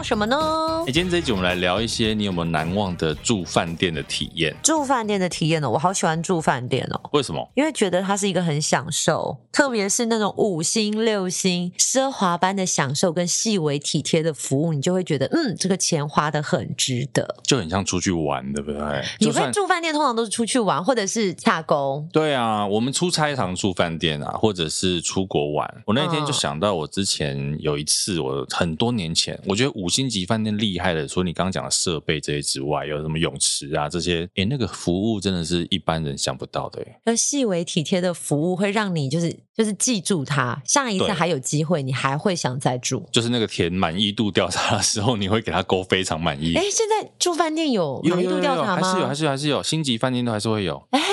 报。什么呢？今天这一集我们来聊一些你有没有难忘的住饭店的体验？住饭店的体验呢？我好喜欢住饭店哦。为什么？因为觉得它是一个很享受，特别是那种五星、六星、奢华般的享受跟细微体贴的服务，你就会觉得，嗯，这个钱花的很值得，就很像出去玩，对不对？你会住饭店，通常都是出去玩，或者是洽工。对啊，我们出差常住饭店啊，或者是出国玩。我那天就想到，我之前有一次，我很多年前，我觉得五星级饭店厉害的，除了你刚刚讲的设备这些之外，有什么泳池啊这些，哎，那个服务真的是一般人想不到的。而细微体贴的服务会让你就是就是记住它，下一次还有机会，你还会想再住。就是那个填满意度调查的时候，你会给他勾非常满意。哎，现在住饭店有满意度调查吗？还是有，还是有，还是有，星级饭店都还是会有。哎。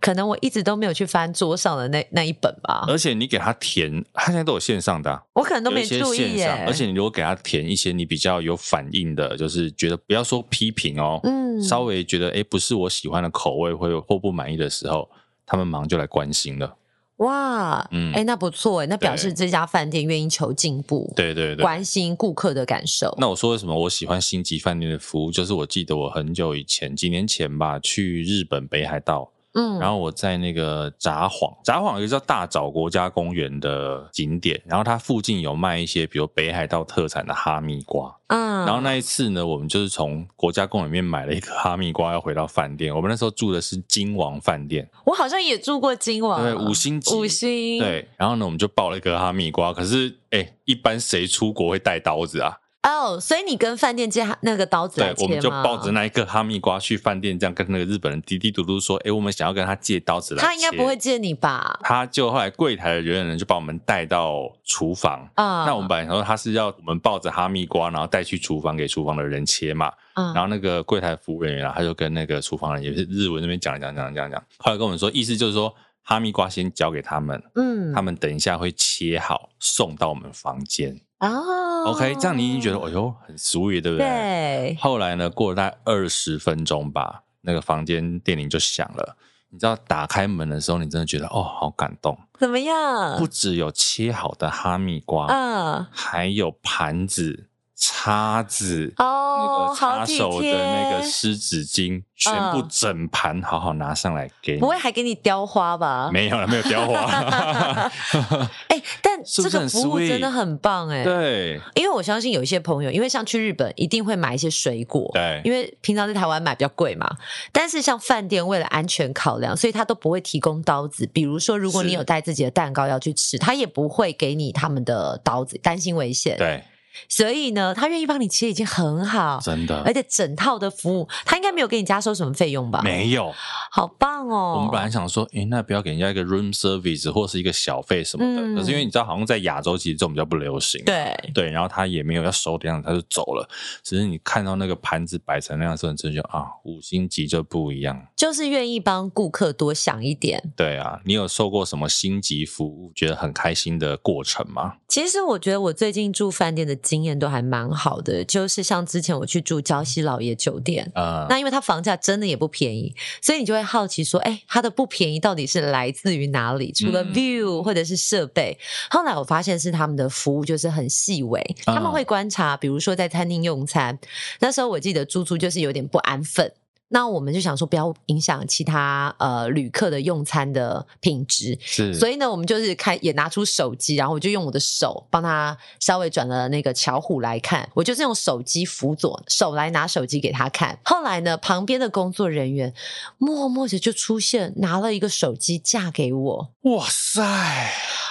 可能我一直都没有去翻桌上的那那一本吧。而且你给他填，他现在都有线上的啊，我可能都没注意耶。而且你如果给他填一些你比较有反应的，就是觉得不要说批评哦，嗯，稍微觉得诶不是我喜欢的口味，或或不满意的时候，他们马上就来关心了。哇，嗯，哎，那不错哎，那表示这家饭店愿意求进步，对对对，关心顾客的感受。那我说为什么我喜欢星级饭店的服务，就是我记得我很久以前，几年前吧，去日本北海道。嗯，然后我在那个札幌，札幌有一个叫大沼国家公园的景点，然后它附近有卖一些，比如北海道特产的哈密瓜。嗯，然后那一次呢，我们就是从国家公园里面买了一个哈密瓜，要回到饭店。我们那时候住的是金王饭店，我好像也住过金王，对，五星级，五星。对，然后呢，我们就抱了一个哈密瓜。可是，哎，一般谁出国会带刀子啊？哦，oh, 所以你跟饭店借那个刀子来切吗？对，我们就抱着那一个哈密瓜去饭店，这样跟那个日本人嘀嘀嘟嘟说：“哎，我们想要跟他借刀子来。”他应该不会借你吧？他就后来柜台的人员就把我们带到厨房啊。Uh, 那我们本来想说他是要我们抱着哈密瓜，然后带去厨房给厨房的人切嘛。嗯。Uh, 然后那个柜台服务人员啊，他就跟那个厨房人也是日文那边讲讲讲讲讲，后来跟我们说，意思就是说哈密瓜先交给他们，嗯，他们等一下会切好送到我们房间。哦、oh,，OK，这样你已经觉得，哎呦，很 sweet，对不对？对。后来呢，过了大概二十分钟吧，那个房间电铃就响了。你知道，打开门的时候，你真的觉得，哦，好感动。怎么样？不只有切好的哈密瓜，嗯，还有盘子。叉子哦，那个擦手的那个湿纸巾，全部整盘好好拿上来给你。不会还给你雕花吧？没有了，没有雕花。哎、欸，但 这个服务真的很棒哎、欸。对，因为我相信有一些朋友，因为像去日本一定会买一些水果，对，因为平常在台湾买比较贵嘛。但是像饭店为了安全考量，所以他都不会提供刀子。比如说，如果你有带自己的蛋糕要去吃，他也不会给你他们的刀子，担心危险。对。所以呢，他愿意帮你其实已经很好，真的，而且整套的服务，他应该没有给你加收什么费用吧？没有，好棒哦！我们本来想说，诶，那不要给人家一个 room service 或是一个小费什么的，嗯、可是因为你知道，好像在亚洲其实这种比较不流行，对对，然后他也没有要收的样子，他就走了。只是你看到那个盘子摆成那样的时候，你真的就啊，五星级就不一样，就是愿意帮顾客多想一点。对啊，你有受过什么星级服务觉得很开心的过程吗？其实我觉得我最近住饭店的经验都还蛮。好的，就是像之前我去住礁溪老爷酒店，啊、uh，那因为它房价真的也不便宜，所以你就会好奇说，哎，它的不便宜到底是来自于哪里？除了 view 或者是设备，嗯、后来我发现是他们的服务就是很细微，uh, 他们会观察，比如说在餐厅用餐，那时候我记得猪猪就是有点不安分。那我们就想说，不要影响其他呃旅客的用餐的品质，是。所以呢，我们就是开也拿出手机，然后我就用我的手帮他稍微转了那个巧虎来看，我就是用手机辅佐手来拿手机给他看。后来呢，旁边的工作人员默默的就出现，拿了一个手机架给我。哇塞！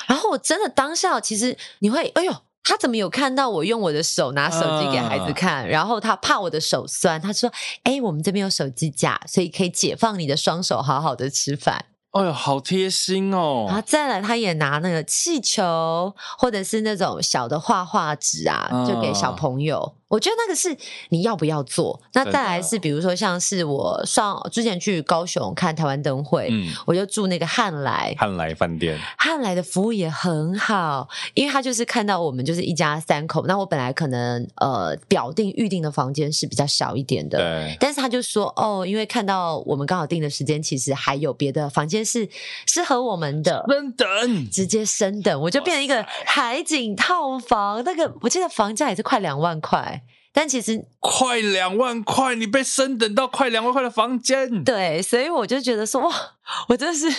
然后我真的当下其实你会，哎呦。他怎么有看到我用我的手拿手机给孩子看？然后他怕我的手酸，他说：“哎，我们这边有手机架，所以可以解放你的双手，好好的吃饭。”哎呦，好贴心哦！然后再来，他也拿那个气球，或者是那种小的画画纸啊，就给小朋友。我觉得那个是你要不要做？那再来是比如说像是我上之前去高雄看台湾灯会，嗯，我就住那个汉来汉来饭店，汉来的服务也很好，因为他就是看到我们就是一家三口，那我本来可能呃表定预定的房间是比较小一点的，对，但是他就说哦，因为看到我们刚好订的时间，其实还有别的房间是适合我们的，升等，直接升等，我就变成一个海景套房，那个我记得房价也是快两万块。但其实快两万块，你被升等到快两万块的房间，对，所以我就觉得说哇，我真的是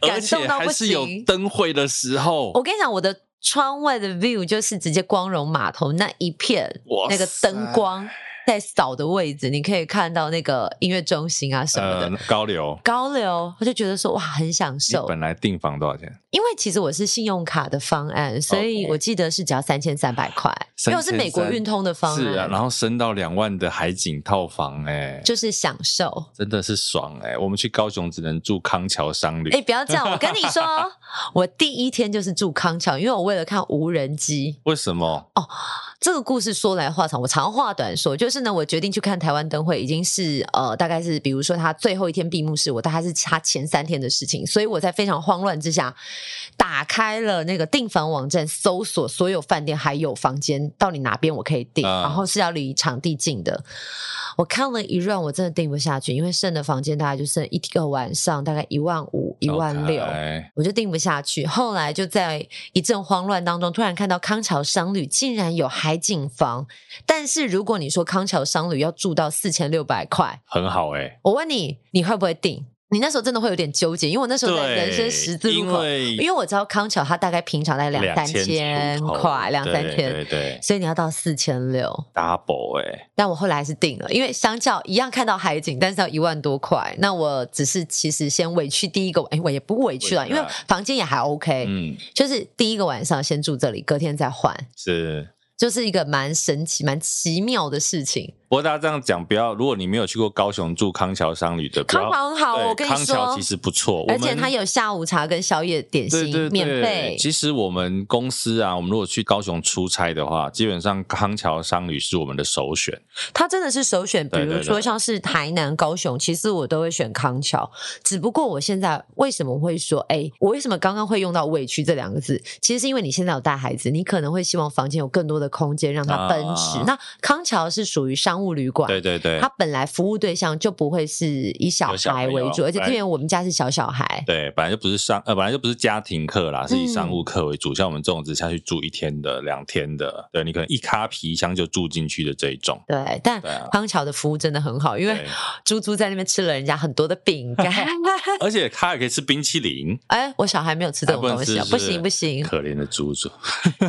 感动到不行。还是有灯会的时候，我跟你讲，我的窗外的 view 就是直接光荣码头那一片那个灯光。在扫的位置，你可以看到那个音乐中心啊什么的，呃、高流高流，我就觉得说哇，很享受。本来订房多少钱？因为其实我是信用卡的方案，所以我记得是只要三千三百块，因为我是美国运通的方案。是啊，然后升到两万的海景套房，欸，哎，就是享受，真的是爽哎，欸！我们去高雄只能住康桥商旅，哎，不要这样，我跟你说，我第一天就是住康桥，因为我为了看无人机。为什么？哦。这个故事说来话长，我长话短说，就是呢，我决定去看台湾灯会，已经是呃，大概是比如说他最后一天闭幕式，我大概是他前三天的事情，所以我在非常慌乱之下，打开了那个订房网站，搜索所有饭店还有房间，到底哪边我可以订，然后是要离场地近的。我看了一 round，我真的订不下去，因为剩的房间大概就剩一个晚上，大概一万五、一万六.我就订不下去。后来就在一阵慌乱当中，突然看到康桥商旅竟然有海景房，但是如果你说康桥商旅要住到四千六百块，很好哎、欸。我问你，你会不会订？你那时候真的会有点纠结，因为我那时候在人生十字路口，因为，我知道康桥它大概平常在两三千块，两三千，对对，所以你要到四千六，double 哎、欸！但我后来还是定了，因为相较一样看到海景，但是要一万多块，那我只是其实先委屈第一个，哎，我也不委屈了，因为房间也还 OK，嗯，就是第一个晚上先住这里，隔天再换，是，就是一个蛮神奇、蛮奇妙的事情。不过大家这样讲，不要。如果你没有去过高雄住康桥商旅的，康桥很好，我跟你说，康桥其实不错，而且它有下午茶跟宵夜点心，对对对，免费。其实我们公司啊，我们如果去高雄出差的话，基本上康桥商旅是我们的首选。它真的是首选，比如说像是台南、高雄，其实我都会选康桥。只不过我现在为什么会说，哎，我为什么刚刚会用到委屈这两个字？其实是因为你现在有带孩子，你可能会希望房间有更多的空间让他奔驰。啊、那康桥是属于商。商务旅馆，对对对，他本来服务对象就不会是以小孩为主，而且因为我们家是小小孩，对，本来就不是商呃，本来就不是家庭客啦，是以商务客为主。嗯、像我们这种只下去住一天的、两天的，对，你可能一咖皮箱就住进去的这一种。对，但康桥的服务真的很好，因为猪猪在那边吃了人家很多的饼干，而且他也可以吃冰淇淋。哎，我小孩没有吃这种东西，不行不行，可怜的猪猪。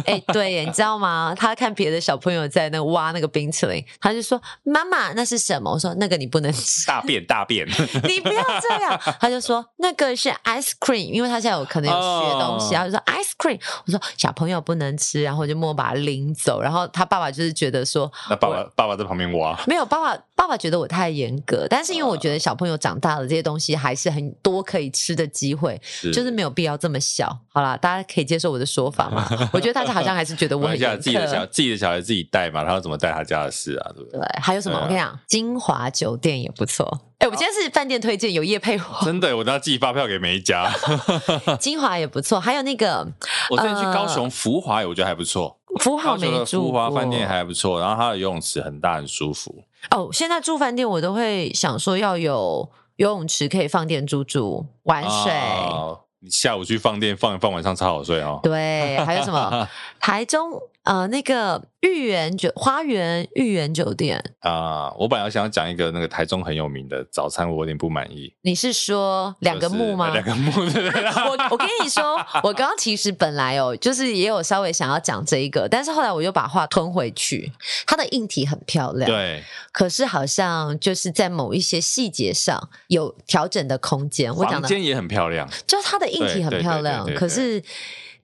哎，对，你知道吗？他看别的小朋友在那挖那个冰淇淋，他就说。妈妈，那是什么？我说那个你不能吃。大便，大便，你不要这样。他就说那个是 ice cream，因为他现在有可能有学东西，他、oh. 就说 ice cream。我说小朋友不能吃，然后我就默默把他领走。然后他爸爸就是觉得说，那爸爸爸爸在旁边挖，没有爸爸爸爸觉得我太严格，但是因为我觉得小朋友长大了，这些东西还是很多可以吃的机会，是就是没有必要这么小。好啦，大家可以接受我的说法吗？我觉得大家好像还是觉得我 很严格。自己的小自己的小孩自己带嘛，他要怎么带他家的事啊？对不对？对，还有什么？我跟你讲，金华酒店也不错。哎、欸，我今天是饭店推荐，有业配货。真的，我都要寄发票给每一家。金华也不错，还有那个，我最近去高雄福华，我觉得还不错。福华没住过，福华饭店还不错，然后它的游泳池很大，很舒服。哦，现在住饭店我都会想说要有游泳池可以放电猪猪玩水。哦你下午去放电放一放，晚上超好睡哦。对，还有什么？台中呃，那个御园酒花园御园酒店啊、呃，我本来想要讲一个那个台中很有名的早餐，我有点不满意。你是说两个木吗？两个木对对 我我跟你说，我刚刚其实本来哦，就是也有稍微想要讲这一个，但是后来我又把话吞回去。它的硬体很漂亮，对，可是好像就是在某一些细节上有调整的空间。我讲的房间也很漂亮，就它的硬体很漂亮，可是。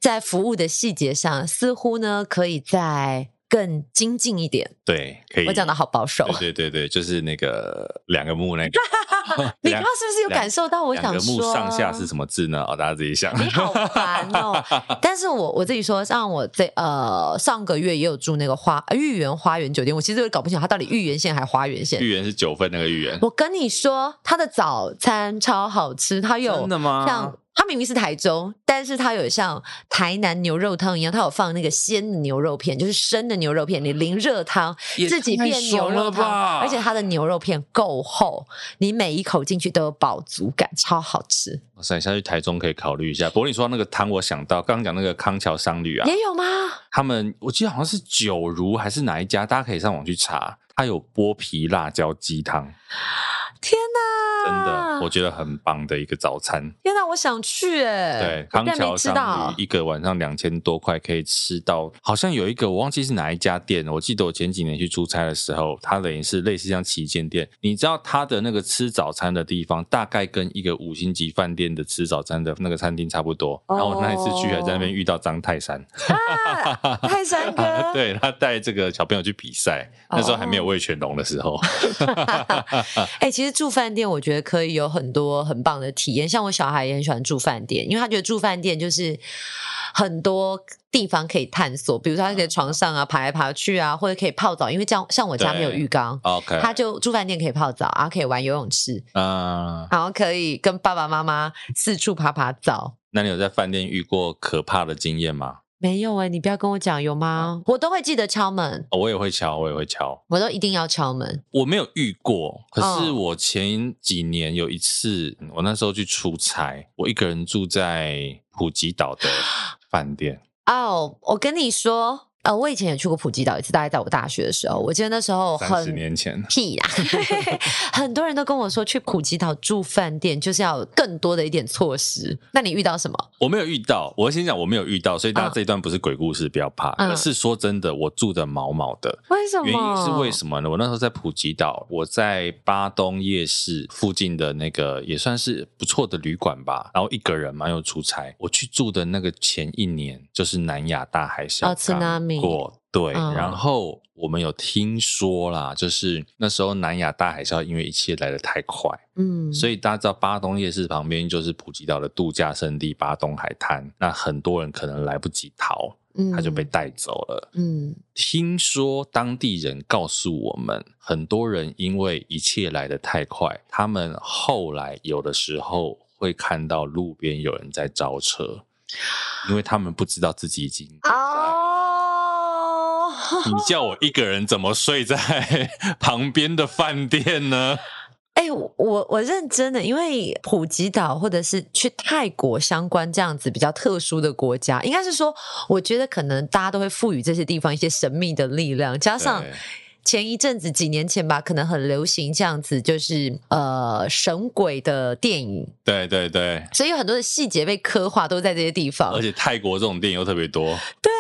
在服务的细节上，似乎呢可以再更精进一点。对，可以。我讲的好保守。对对对，就是那个两个木那个。你刚刚是不是有感受到我想说？两个木上下是什么字呢？哦，大家自己想。你好烦哦！但是我我自己说，像我这呃上个月也有住那个花御园花园酒店，我其实有点搞不清楚它到底御园线还是花园线。御园是九份那个御园。我跟你说，它的早餐超好吃，它有真的吗？像。它明明是台中，但是它有像台南牛肉汤一样，它有放那个鲜的牛肉片，就是生的牛肉片，你淋热汤，自己变牛肉汤，而且它的牛肉片够厚，你每一口进去都有饱足感，超好吃。哇塞，下去台中可以考虑一下。不过你说那个汤，我想到刚刚讲那个康桥商旅啊，也有吗？他们我记得好像是九如还是哪一家，大家可以上网去查，它有剥皮辣椒鸡汤。天哪！真的，我觉得很棒的一个早餐。天哪，我想去哎！对，康桥商旅一个晚上两千多块可以吃到，好像有一个我忘记是哪一家店。我记得我前几年去出差的时候，它等于是类似像旗舰店。你知道它的那个吃早餐的地方，大概跟一个五星级饭店的吃早餐的那个餐厅差不多。然后我那一次去还在那边遇到张泰山，啊、泰山哥，对，他带这个小朋友去比赛，那时候还没有味全龙的时候。哎、欸，其实。住饭店，我觉得可以有很多很棒的体验。像我小孩也很喜欢住饭店，因为他觉得住饭店就是很多地方可以探索。比如说，他在床上啊爬来爬去啊，或者可以泡澡。因为这样，像我家没有浴缸，OK，他就住饭店可以泡澡，然后可以玩游泳池，嗯，然后可以跟爸爸妈妈四处爬爬澡。那你有在饭店遇过可怕的经验吗？没有哎、欸，你不要跟我讲有吗？我都会记得敲门，哦，我也会敲，我也会敲，我都一定要敲门。我没有遇过，可是我前几年有一次，哦、我那时候去出差，我一个人住在普吉岛的饭店。哦，我跟你说。呃，我以前也去过普吉岛一次，大概在我大学的时候。我记得那时候很十年前屁啦，很多人都跟我说去普吉岛住饭店就是要有更多的一点措施。那你遇到什么？我没有遇到，我先讲我没有遇到，所以大家这一段不是鬼故事，不要怕。而、嗯、是说真的，我住的毛毛的。为什么？原因是为什么呢？我那时候在普吉岛，我在巴东夜市附近的那个也算是不错的旅馆吧。然后一个人嘛，又出差，我去住的那个前一年就是南亚大海啸。哦。过对，嗯、然后我们有听说啦，就是那时候南亚大海啸，因为一切来得太快，嗯，所以大家知道巴东夜市旁边就是普吉岛的度假胜地巴东海滩，那很多人可能来不及逃，嗯，他就被带走了，嗯，听说当地人告诉我们，很多人因为一切来得太快，他们后来有的时候会看到路边有人在招车，因为他们不知道自己已经 你叫我一个人怎么睡在 旁边的饭店呢？哎、欸，我我认真的，因为普吉岛或者是去泰国相关这样子比较特殊的国家，应该是说，我觉得可能大家都会赋予这些地方一些神秘的力量，加上前一阵子几年前吧，可能很流行这样子，就是呃神鬼的电影，对对对，所以有很多的细节被刻画都在这些地方，而且泰国这种电影又特别多，对。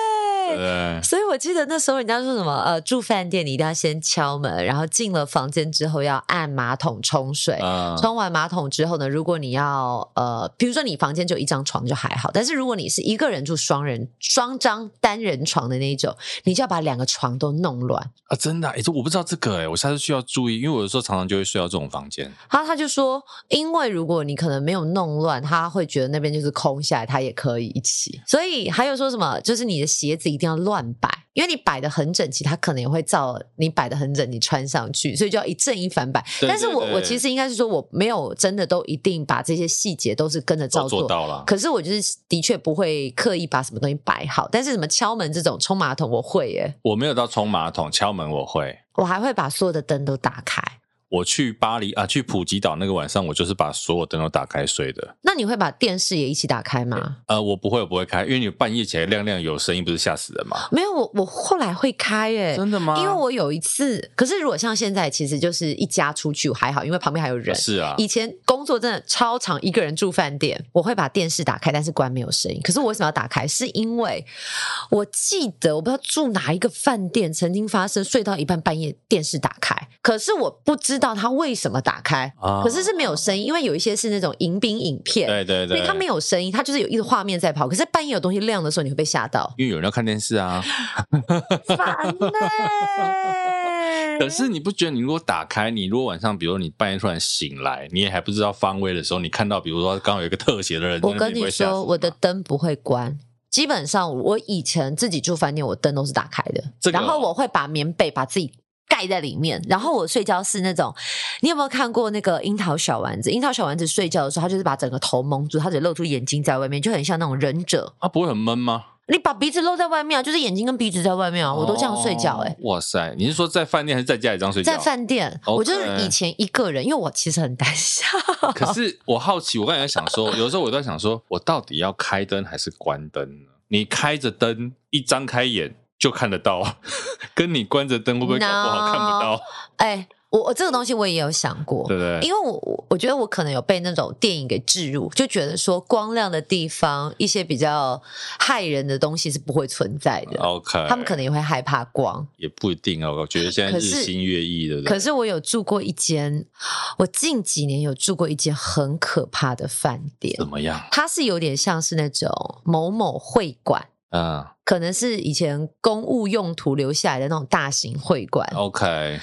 对，所以我记得那时候人家说什么，呃，住饭店你一定要先敲门，然后进了房间之后要按马桶冲水，嗯、冲完马桶之后呢，如果你要呃，比如说你房间就一张床就还好，但是如果你是一个人住双人双张单人床的那一种，你就要把两个床都弄乱啊！真的，哎，这我不知道这个，哎，我下次需要注意，因为我有时候常常就会睡到这种房间。他他就说，因为如果你可能没有弄乱，他会觉得那边就是空下来，他也可以一起。所以还有说什么，就是你的鞋子一定要乱摆。因为你摆的很整齐，它可能也会照你摆的很整，你穿上去，所以就要一正一反摆。但是我我其实应该是说，我没有真的都一定把这些细节都是跟着照做，做到了。可是我就是的确不会刻意把什么东西摆好，但是什么敲门这种冲马桶我会耶。我没有到冲马桶，敲门我会。我还会把所有的灯都打开。我去巴黎啊，去普吉岛那个晚上，我就是把所有灯都打开睡的。那你会把电视也一起打开吗？呃，我不会，我不会开，因为你半夜起来亮亮有声音，不是吓死人吗？没有，我我后来会开耶。真的吗？因为我有一次，可是如果像现在，其实就是一家出去还好，因为旁边还有人。是啊。以前工作真的超长，一个人住饭店，我会把电视打开，但是关没有声音。可是我为什么要打开？是因为我记得我不知道住哪一个饭店，曾经发生睡到一半半夜电视打开，可是我不知道它为什么打开，可是是没有声音，因为有一些是那种迎宾影片，对对对，所以它没有声音，它就是有一个画面在跑。可是半夜有东西亮的时候，你会被吓到，因为有人要看电视啊，烦呢、欸。可是你不觉得，你如果打开，你如果晚上，比如你半夜突然醒来，你也还不知道方位的时候，你看到，比如说刚好有一个特写的人，我跟你说，我的灯不会关，基本上我以前自己住饭店，我灯都是打开的，这个、然后我会把棉被把自己。盖在里面，然后我睡觉是那种，你有没有看过那个樱桃小丸子？樱桃小丸子睡觉的时候，他就是把整个头蒙住，他只露出眼睛在外面，就很像那种忍者。啊，不会很闷吗？你把鼻子露在外面啊，就是眼睛跟鼻子在外面啊，我都这样睡觉、欸。哎，哇塞，你是说在饭店还是在家里这样睡觉？在饭店.我就是以前一个人，因为我其实很胆小。可是我好奇，我刚才想说，有时候我都在想说，我到底要开灯还是关灯呢？你开着灯，一张开眼。就看得到，跟你关着灯会不会搞不好看不到？哎、欸，我我这个东西我也有想过，对不对？因为我我觉得我可能有被那种电影给置入，就觉得说光亮的地方，一些比较害人的东西是不会存在的。OK，他们可能也会害怕光，也不一定哦。我觉得现在日新月异的。可是我有住过一间，我近几年有住过一间很可怕的饭店。怎么样？它是有点像是那种某某会馆。嗯，可能是以前公务用途留下来的那种大型会馆。OK，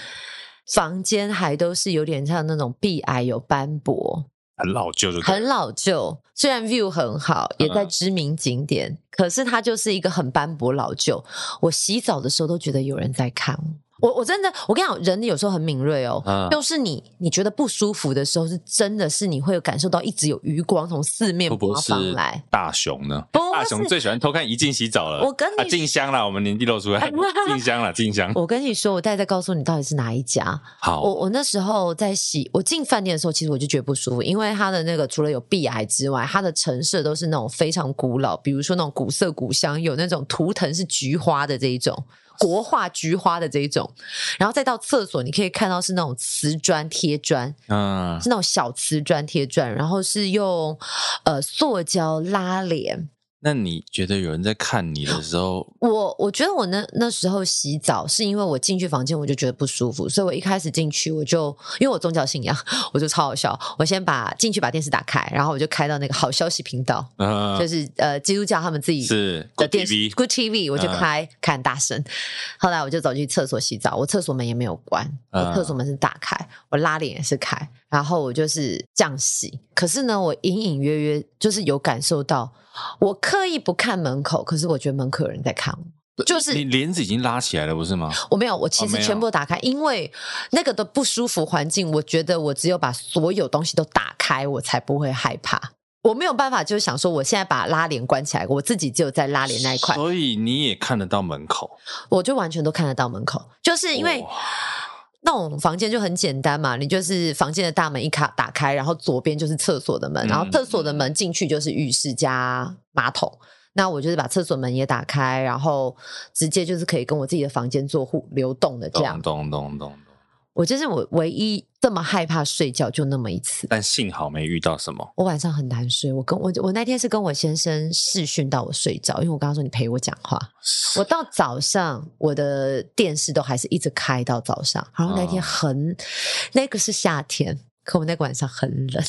房间还都是有点像那种壁癌有斑驳，很老旧的，很老旧。虽然 view 很好，也在知名景点，嗯、可是它就是一个很斑驳老旧。我洗澡的时候都觉得有人在看我。我我真的，我跟你讲，人有时候很敏锐哦。嗯。就是你你觉得不舒服的时候，是真的是你会有感受到一直有余光从四面八方来。大雄呢？大雄最喜欢偷看怡静洗澡了。我跟你静香啦，我们年纪露出来，静香啦，静香。我跟你说，我待会再告诉你到底是哪一家。好，我我那时候在洗，我进饭店的时候，其实我就觉得不舒服，因为它的那个除了有壁癌之外，它的陈设都是那种非常古老，比如说那种古色古香，有那种图腾是菊花的这一种。国画菊花的这一种，然后再到厕所，你可以看到是那种瓷砖贴砖，嗯，是那种小瓷砖贴砖，然后是用呃塑胶拉帘。那你觉得有人在看你的时候，我我觉得我那那时候洗澡是因为我进去房间我就觉得不舒服，所以我一开始进去我就因为我宗教信仰，我就超好笑。我先把进去把电视打开，然后我就开到那个好消息频道，嗯、就是呃基督教他们自己是的电视 Good TV，我就开看、嗯、大声。后来我就走去厕所洗澡，我厕所门也没有关，我厕所门是打开，我拉链也是开，然后我就是这样洗。可是呢，我隐隐约约就是有感受到。我刻意不看门口，可是我觉得门口有人在看我，就是你帘子已经拉起来了，不是吗？我没有，我其实全部打开，哦、因为那个的不舒服环境，我觉得我只有把所有东西都打开，我才不会害怕。我没有办法，就是想说，我现在把拉帘关起来，我自己只有在拉帘那一块，所以你也看得到门口，我就完全都看得到门口，就是因为。那种房间就很简单嘛，你就是房间的大门一卡打开，然后左边就是厕所的门，然后厕所的门进去就是浴室加马桶。那我就是把厕所门也打开，然后直接就是可以跟我自己的房间做互流动的这样。咚咚咚咚。我就是我唯一这么害怕睡觉，就那么一次。但幸好没遇到什么。我晚上很难睡，我跟我我那天是跟我先生视讯到我睡着，因为我刚刚说你陪我讲话。我到早上我的电视都还是一直开到早上，然后那天很，哦、那个是夏天，可我那个晚上很冷。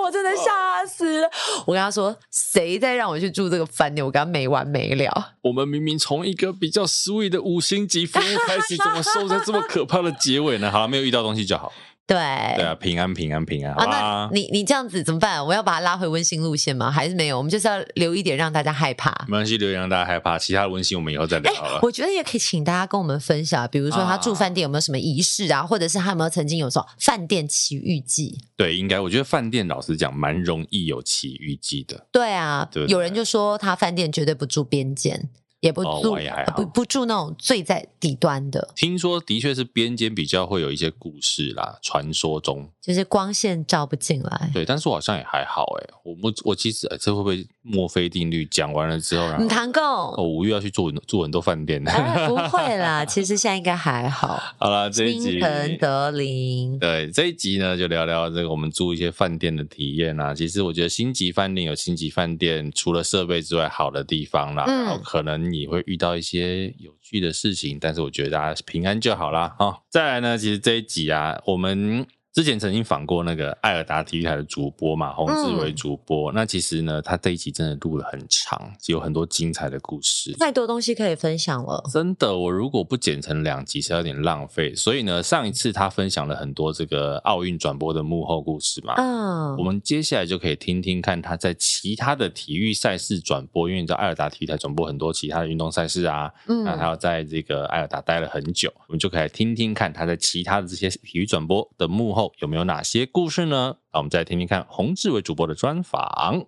我真的吓死了！我跟他说，谁在让我去住这个饭店，我跟他没完没了。我们明明从一个比较 sweet 的五星级服务开始，怎么收在这么可怕的结尾呢？好了，没有遇到东西就好。对对啊，平安平安平安，啊、那你你这样子怎么办？我要把它拉回温馨路线吗？还是没有？我们就是要留一点让大家害怕。没关系，留一点让大家害怕。其他的温馨我们以后再聊好了。欸、我觉得也可以请大家跟我们分享，比如说他住饭店有没有什么仪式啊，啊或者是他有没有曾经有说饭店奇遇记？对，应该我觉得饭店老实讲蛮容易有奇遇记的。对啊，对对有人就说他饭店绝对不住边间。也不住，哦、也不不住那种最在底端的。听说的确是边间比较会有一些故事啦，传说中就是光线照不进来。对，但是我好像也还好哎，我我我其实这会不会墨菲定律讲完了之后，然后谈够，我五月要去住住很多饭店的、哎。不会啦，其实现在应该还好。好了，这一集诚德林，对这一集呢，就聊聊这个我们住一些饭店的体验啊。其实我觉得星级饭店有星级饭店除了设备之外好的地方啦，嗯、然后可能你会遇到一些有趣的事情，但是我觉得大家平安就好啦。好，再来呢，其实这一集啊，我们。之前曾经访过那个艾尔达体育台的主播嘛，洪志伟主播。嗯、那其实呢，他这一集真的录了很长，有很多精彩的故事，太多东西可以分享了。真的，我如果不剪成两集，是有点浪费。所以呢，上一次他分享了很多这个奥运转播的幕后故事嘛，嗯，我们接下来就可以听听看他在其他的体育赛事转播，因为你知道艾尔达体育台转播很多其他的运动赛事啊，嗯，那他要在这个艾尔达待了很久，我们就可以来听听看他在其他的这些体育转播的幕后。有没有哪些故事呢？那我们再听听看洪志伟主播的专访。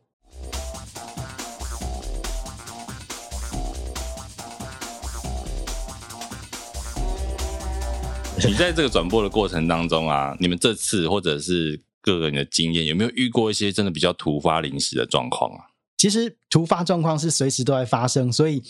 你在这个转播的过程当中啊，你们这次或者是各个人的经验，有没有遇过一些真的比较突发临时的状况啊？其实突发状况是随时都在发生，所以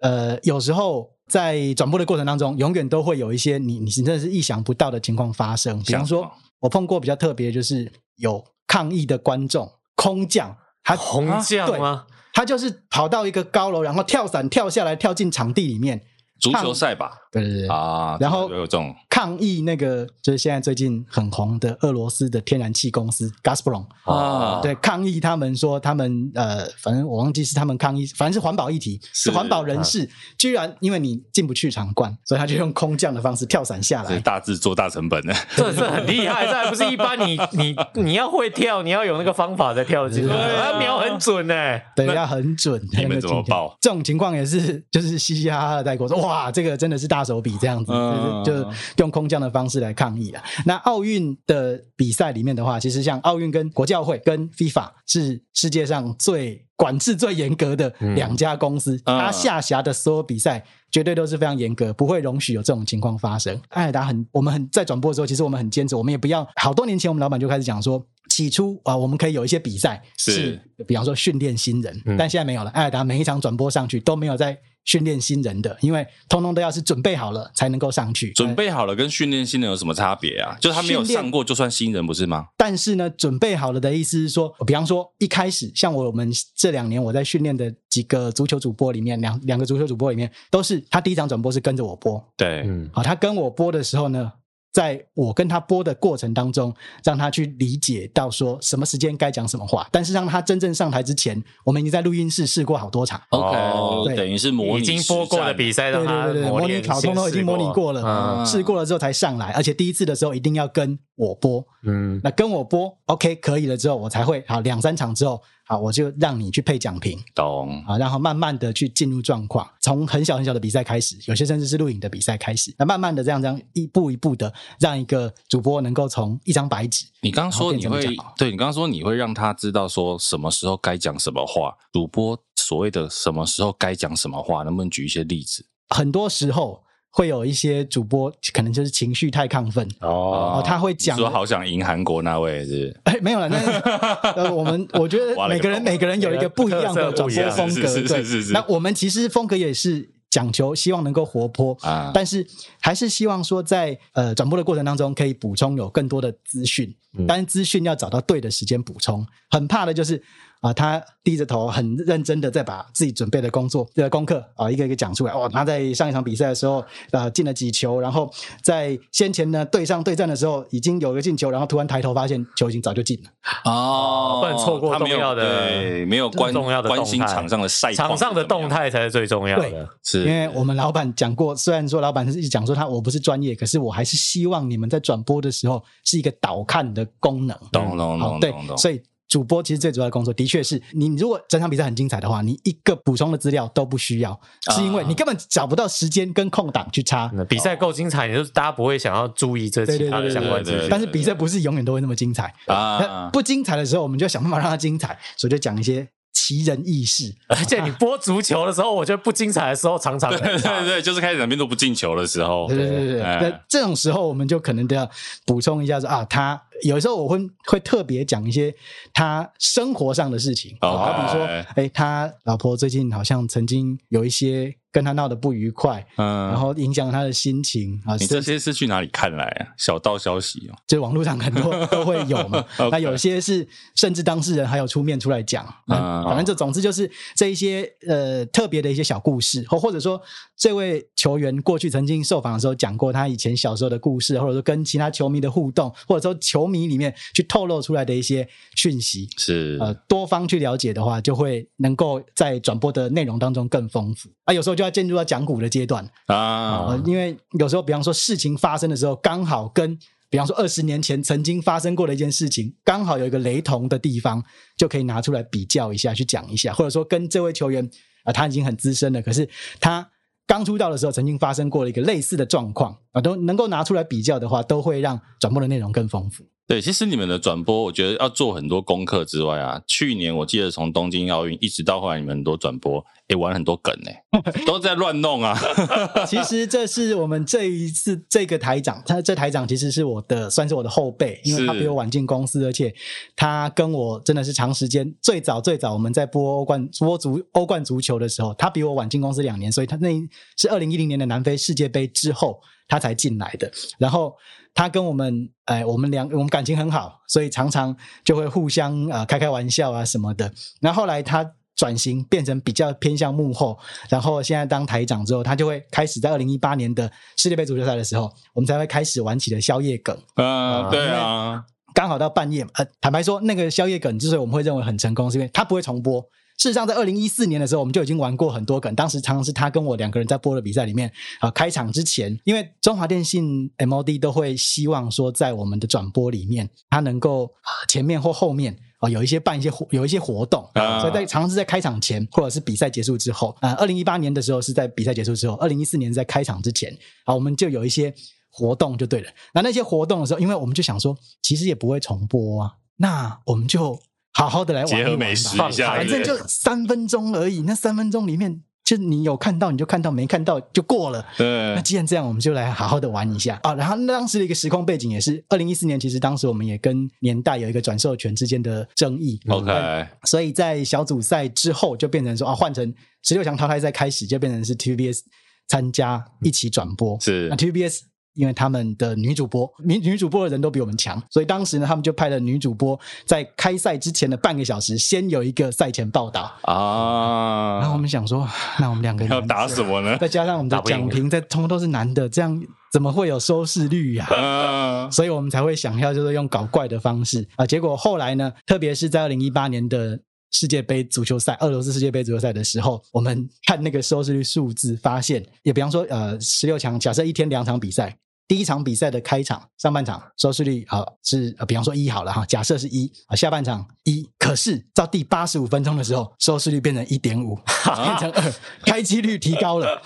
呃，有时候。在转播的过程当中，永远都会有一些你你真的是意想不到的情况发生。比方说，我碰过比较特别，就是有抗议的观众空降，他空降吗？他就是跑到一个高楼，然后跳伞跳下来，跳进场地里面。足球赛吧，对对对啊，然后有这种抗议那个就是现在最近很红的俄罗斯的天然气公司 Gazprom 啊，对，抗议他们说他们呃，反正我忘记是他们抗议，反正是环保议题，是环保人士，居然因为你进不去场馆，所以他就用空降的方式跳伞下来，大制作大成本。呢，这是很厉害，这还不是一般，你你你要会跳，你要有那个方法再跳进去，要瞄很准呢，对，要很准，你们怎么报？这种情况也是就是嘻嘻哈哈的带过说哇。哇，这个真的是大手笔，这样子、嗯、就是就用空降的方式来抗议了。那奥运的比赛里面的话，其实像奥运跟国教会跟 FIFA 是世界上最管制最严格的两家公司，嗯、它下辖的所有比赛绝对都是非常严格，不会容许有这种情况发生。艾尔达很，我们很在转播的时候，其实我们很坚持，我们也不要。好多年前，我们老板就开始讲说，起初啊，我们可以有一些比赛是，是比方说训练新人，嗯、但现在没有了。艾尔达每一场转播上去都没有在。训练新人的，因为通通都要是准备好了才能够上去。准备好了跟训练新人有什么差别啊？就是他没有上过就算新人不是吗？但是呢，准备好了的意思是说，比方说一开始像我们这两年我在训练的几个足球主播里面，两两个足球主播里面都是他第一场转播是跟着我播。对，嗯，好，他跟我播的时候呢。在我跟他播的过程当中，让他去理解到说什么时间该讲什么话。但是让他真正上台之前，我们已经在录音室试过好多场。OK，对，等于是模拟已经播过的比赛，对对对对，模拟考通都已经模拟过了，试过了之后才上来。而且第一次的时候一定要跟我播，嗯，那跟我播 OK 可以了之后，我才会好两三场之后。好，我就让你去配奖评，懂啊，然后慢慢的去进入状况，从很小很小的比赛开始，有些甚至是录影的比赛开始，那慢慢的这样这样一步一步的，让一个主播能够从一张白纸，你刚刚说你会，对你刚刚说你会让他知道说什么时候该讲什么话，主播所谓的什么时候该讲什么话，能不能举一些例子？很多时候。会有一些主播可能就是情绪太亢奋。哦，他会讲说好想赢韩国那位是哎 没有了，那呃我们 我觉得每个人每个人有一个不一样的转播风格，对，那我们其实风格也是讲求希望能够活泼啊，但是还是希望说在呃转播的过程当中可以补充有更多的资讯，但是资讯要找到对的时间补充，很怕的就是。啊，他低着头，很认真的在把自己准备的工作、这个功课啊，一个一个讲出来。哦，他在上一场比赛的时候，呃，进了几球，然后在先前呢对上对战的时候，已经有一个进球，然后突然抬头发现球已经早就进了。哦，不能错过重要的，对，没有关重要的关心场上的赛，场上的动态才是最重要的。是因为我们老板讲过，虽然说老板是一直讲说他我不是专业，可是我还是希望你们在转播的时候是一个导看的功能。懂懂懂，对，所以。主播其实最主要的工作，的确是你如果整场比赛很精彩的话，你一个补充的资料都不需要，是因为你根本找不到时间跟空档去插。比赛够精彩，你就大家不会想要注意这其他的相关资讯。但是比赛不是永远都会那么精彩啊，不精彩的时候，我们就想办法让它精彩，所以就讲一些奇人异事。而且你播足球的时候，我觉得不精彩的时候常常对对对，就是开始两边都不进球的时候。对对对对，那这种时候我们就可能都要补充一下说啊，他有时候我会会特别讲一些他生活上的事情，好比如说，哎，他老婆最近好像曾经有一些。跟他闹得不愉快，嗯，然后影响他的心情啊。你这些是去哪里看来啊？小道消息哦，就网络上很多 都会有嘛。那有些是甚至当事人还有出面出来讲，啊，反正就总之就是这一些呃特别的一些小故事，或或者说这位球员过去曾经受访的时候讲过他以前小时候的故事，或者说跟其他球迷的互动，或者说球迷里面去透露出来的一些讯息，是呃多方去了解的话，就会能够在转播的内容当中更丰富啊。有时候就。要进入到讲古的阶段啊，因为有时候，比方说事情发生的时候，刚好跟比方说二十年前曾经发生过的一件事情，刚好有一个雷同的地方，就可以拿出来比较一下，去讲一下，或者说跟这位球员啊，他已经很资深了，可是他刚出道的时候曾经发生过了一个类似的状况啊，都能够拿出来比较的话，都会让转播的内容更丰富。对，其实你们的转播，我觉得要做很多功课之外啊，去年我记得从东京奥运一直到后来，你们很多转播也玩很多梗呢，都在乱弄啊。其实这是我们这一次这个台长，他这台长其实是我的，算是我的后辈，因为他比我晚进公司，而且他跟我真的是长时间，最早最早我们在播欧冠播足欧冠足球的时候，他比我晚进公司两年，所以他那是二零一零年的南非世界杯之后他才进来的，然后。他跟我们，哎，我们两我们感情很好，所以常常就会互相啊、呃、开开玩笑啊什么的。那后后来他转型变成比较偏向幕后，然后现在当台长之后，他就会开始在二零一八年的世界杯足球赛的时候，我们才会开始玩起了宵夜梗。啊，对啊，刚好到半夜，呃，坦白说，那个宵夜梗之所以我们会认为很成功，是因为他不会重播。事实上，在二零一四年的时候，我们就已经玩过很多梗。当时常常是他跟我两个人在播的比赛里面啊，开场之前，因为中华电信 MOD 都会希望说，在我们的转播里面，他能够前面或后面啊有一些办一些活有一些活动，啊所以在常常是在开场前或者是比赛结束之后啊。二零一八年的时候是在比赛结束之后，二零一四年在开场之前啊，我们就有一些活动就对了。那那些活动的时候，因为我们就想说，其实也不会重播啊，那我们就。好好的来玩一玩，结合美食一下，反正就三分钟而已。那三分钟里面，就你有看到你就看到，没看到就过了。对。那既然这样，我们就来好好的玩一下啊。然后当时的一个时空背景也是二零一四年，其实当时我们也跟年代有一个转授权之间的争议。OK。所以在小组赛之后，就变成说啊，换成十六强淘汰赛开始，就变成是 TVBS 参加一起转播。是。那 TVBS。因为他们的女主播，女女主播的人都比我们强，所以当时呢，他们就派了女主播在开赛之前的半个小时，先有一个赛前报道啊。然后我们想说，那我们两个人要打什么呢？再加上我们的奖评，在通通都是男的，这样怎么会有收视率呀？啊？所以我们才会想要就是用搞怪的方式啊。结果后来呢，特别是在二零一八年的。世界杯足球赛，俄罗斯世界杯足球赛的时候，我们看那个收视率数字，发现也比方说，呃，十六强，假设一天两场比赛。第一场比赛的开场，上半场收视率啊是呃，比方说一好了哈，假设是一啊，下半场一，可是到第八十五分钟的时候，收视率变成一点五，变成二，开机率提高了。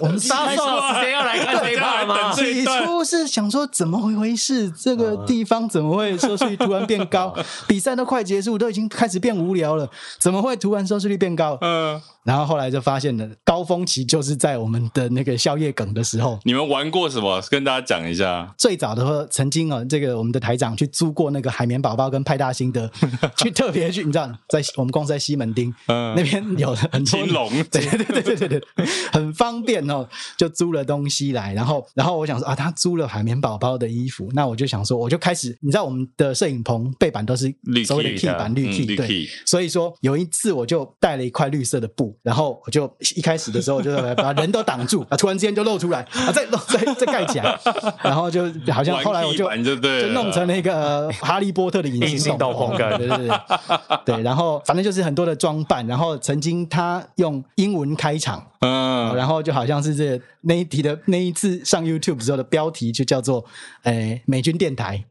我们杀手时间要来看这一趴吗？起初是想说怎么回回事，这个地方怎么会收视率突然变高？比赛都快结束，都已经开始变无聊了，怎么会突然收视率变高？嗯，然后后来就发现了高峰期就是在我们的那个宵夜梗的时候。你们玩过什么？跟大家讲一下，最早的时候，曾经啊，这个我们的台长去租过那个海绵宝宝跟派大星的，去特别去，你知道，在我们公司在西门町，嗯，那边有很多金龙，对对对对对对，很方便哦，就租了东西来，然后然后我想说啊，他租了海绵宝宝的衣服，那我就想说，我就开始，你知道我们的摄影棚背板都是所谓的 key 板绿 key，对，所以说有一次我就带了一块绿色的布，然后我就一开始的时候就把人都挡住啊，突然之间就露出来啊，再露再再盖起来。然后就好像后来我就就弄成了一个哈利波特的隐形斗篷，对对对，对，然后反正就是很多的装扮。然后曾经他用英文开场，嗯，然后就好像是这那一题的那一次上 YouTube 之后的标题就叫做诶美军电台。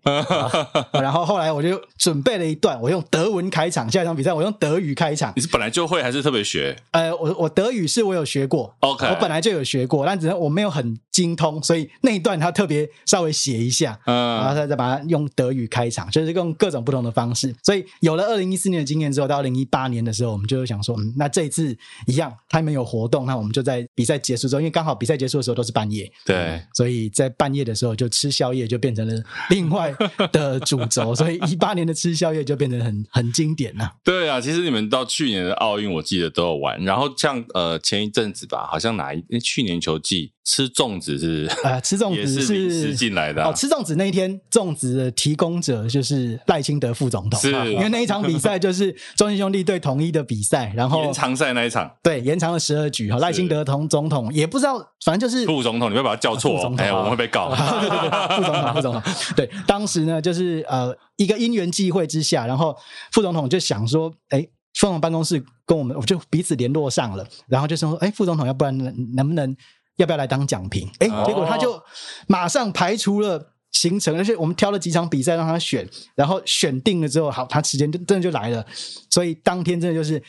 然后后来我就准备了一段，我用德文开场，下一场比赛我用德语开场。你是本来就会还是特别学？呃，我我德语是我有学过，OK，我本来就有学过，但只是我没有很精通，所以那一段。他特别稍微写一下，嗯，然后他再把它用德语开场，就是用各种不同的方式。所以有了了二零一四年的经验之后，到二零一八年的时候，我们就想说，嗯，那这一次一样，他们有活动，那我们就在比赛结束之后，因为刚好比赛结束的时候都是半夜，对，嗯，所以在半夜的时候就吃宵夜就变成了另外的主轴，所以一八年的吃宵夜就变成很很经典了。对啊，其实你们到去年的奥运，我记得都有玩，然后像呃前一阵子吧，好像哪一去年球季。吃粽子是呃，吃粽子 是吃进来的、啊、哦。吃粽子那一天，粽子的提供者就是赖清德副总统，是，因为那一场比赛就是中信兄弟对统一的比赛，然后延长赛那一场，对，延长了十二局。哈，赖清德同总统也不知道，反正就是副总统，你会把他叫错，哎、啊，我们会被告。对对对，副总统，副总统，对，当时呢，就是呃一个因缘际会之下，然后副总统就想说，哎，副总统办公室跟我们，我就彼此联络上了，然后就说，哎，副总统，要不然能不能？要不要来当讲评？哎，结果他就马上排除了行程，而且我们挑了几场比赛让他选，然后选定了之后，好，他时间就真的就来了。所以当天真的就是，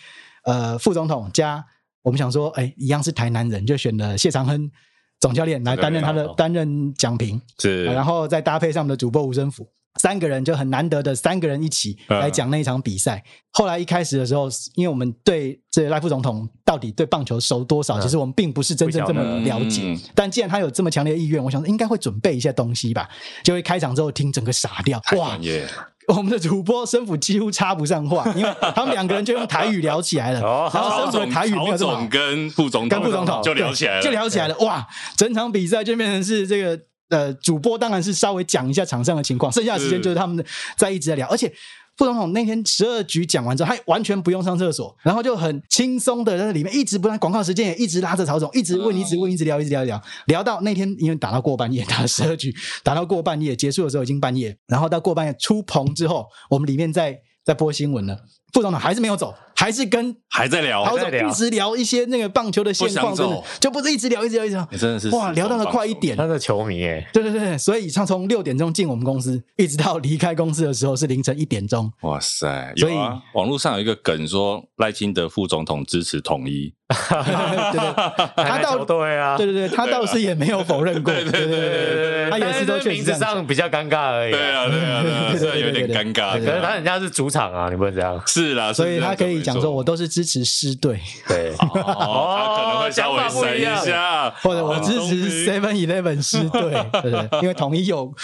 呃，副总统加我们想说，哎，一样是台南人，就选了谢长亨总教练来担任他的担任讲评，是，然后再搭配上我们的主播吴声甫。三个人就很难得的三个人一起来讲那一场比赛。后来一开始的时候，因为我们对这赖副总统到底对棒球熟多少，其实我们并不是真正这么了解。但既然他有这么强烈的意愿，我想应该会准备一些东西吧。就会开场之后听整个傻掉，哇！我们的主播声甫几乎插不上话，因为他们两个人就用台语聊起来了。然后声甫的台语没有这么好，跟副总统跟副总统就聊起来了，就聊起来了。哇！整场比赛就变成是这个。呃，主播当然是稍微讲一下场上的情况，剩下的时间就是他们在一直在聊。而且副总统那天十二局讲完之后，他完全不用上厕所，然后就很轻松的在里面一直不断广告时间也一直拉着曹总，一直问，一直问，一直聊，一直聊，一直聊，聊到那天因为打到过半夜，打了十二局，打到过半夜结束的时候已经半夜，然后到过半夜出棚之后，我们里面在在播新闻了。副总统还是没有走，还是跟还在聊，还在聊一直聊一些那个棒球的现况，真的就不是一直聊，一直聊，一直聊，真的是哇，聊到了快一点。他的球迷哎，对对对，所以他从六点钟进我们公司，一直到离开公司的时候是凌晨一点钟。哇塞！所以网络上有一个梗说赖清德副总统支持统一。对对，他倒对啊，对对对，他倒是也没有否认过，对对对对，他也是都名字上比较尴尬而已，对啊对啊，虽然有点尴尬，可是他人家是主场啊，你不能这样，是啦，所以他可以讲说，我都是支持狮队，对，他可能会稍微闪一下，或者我支持 Seven Eleven 狮队，对对，因为统一有。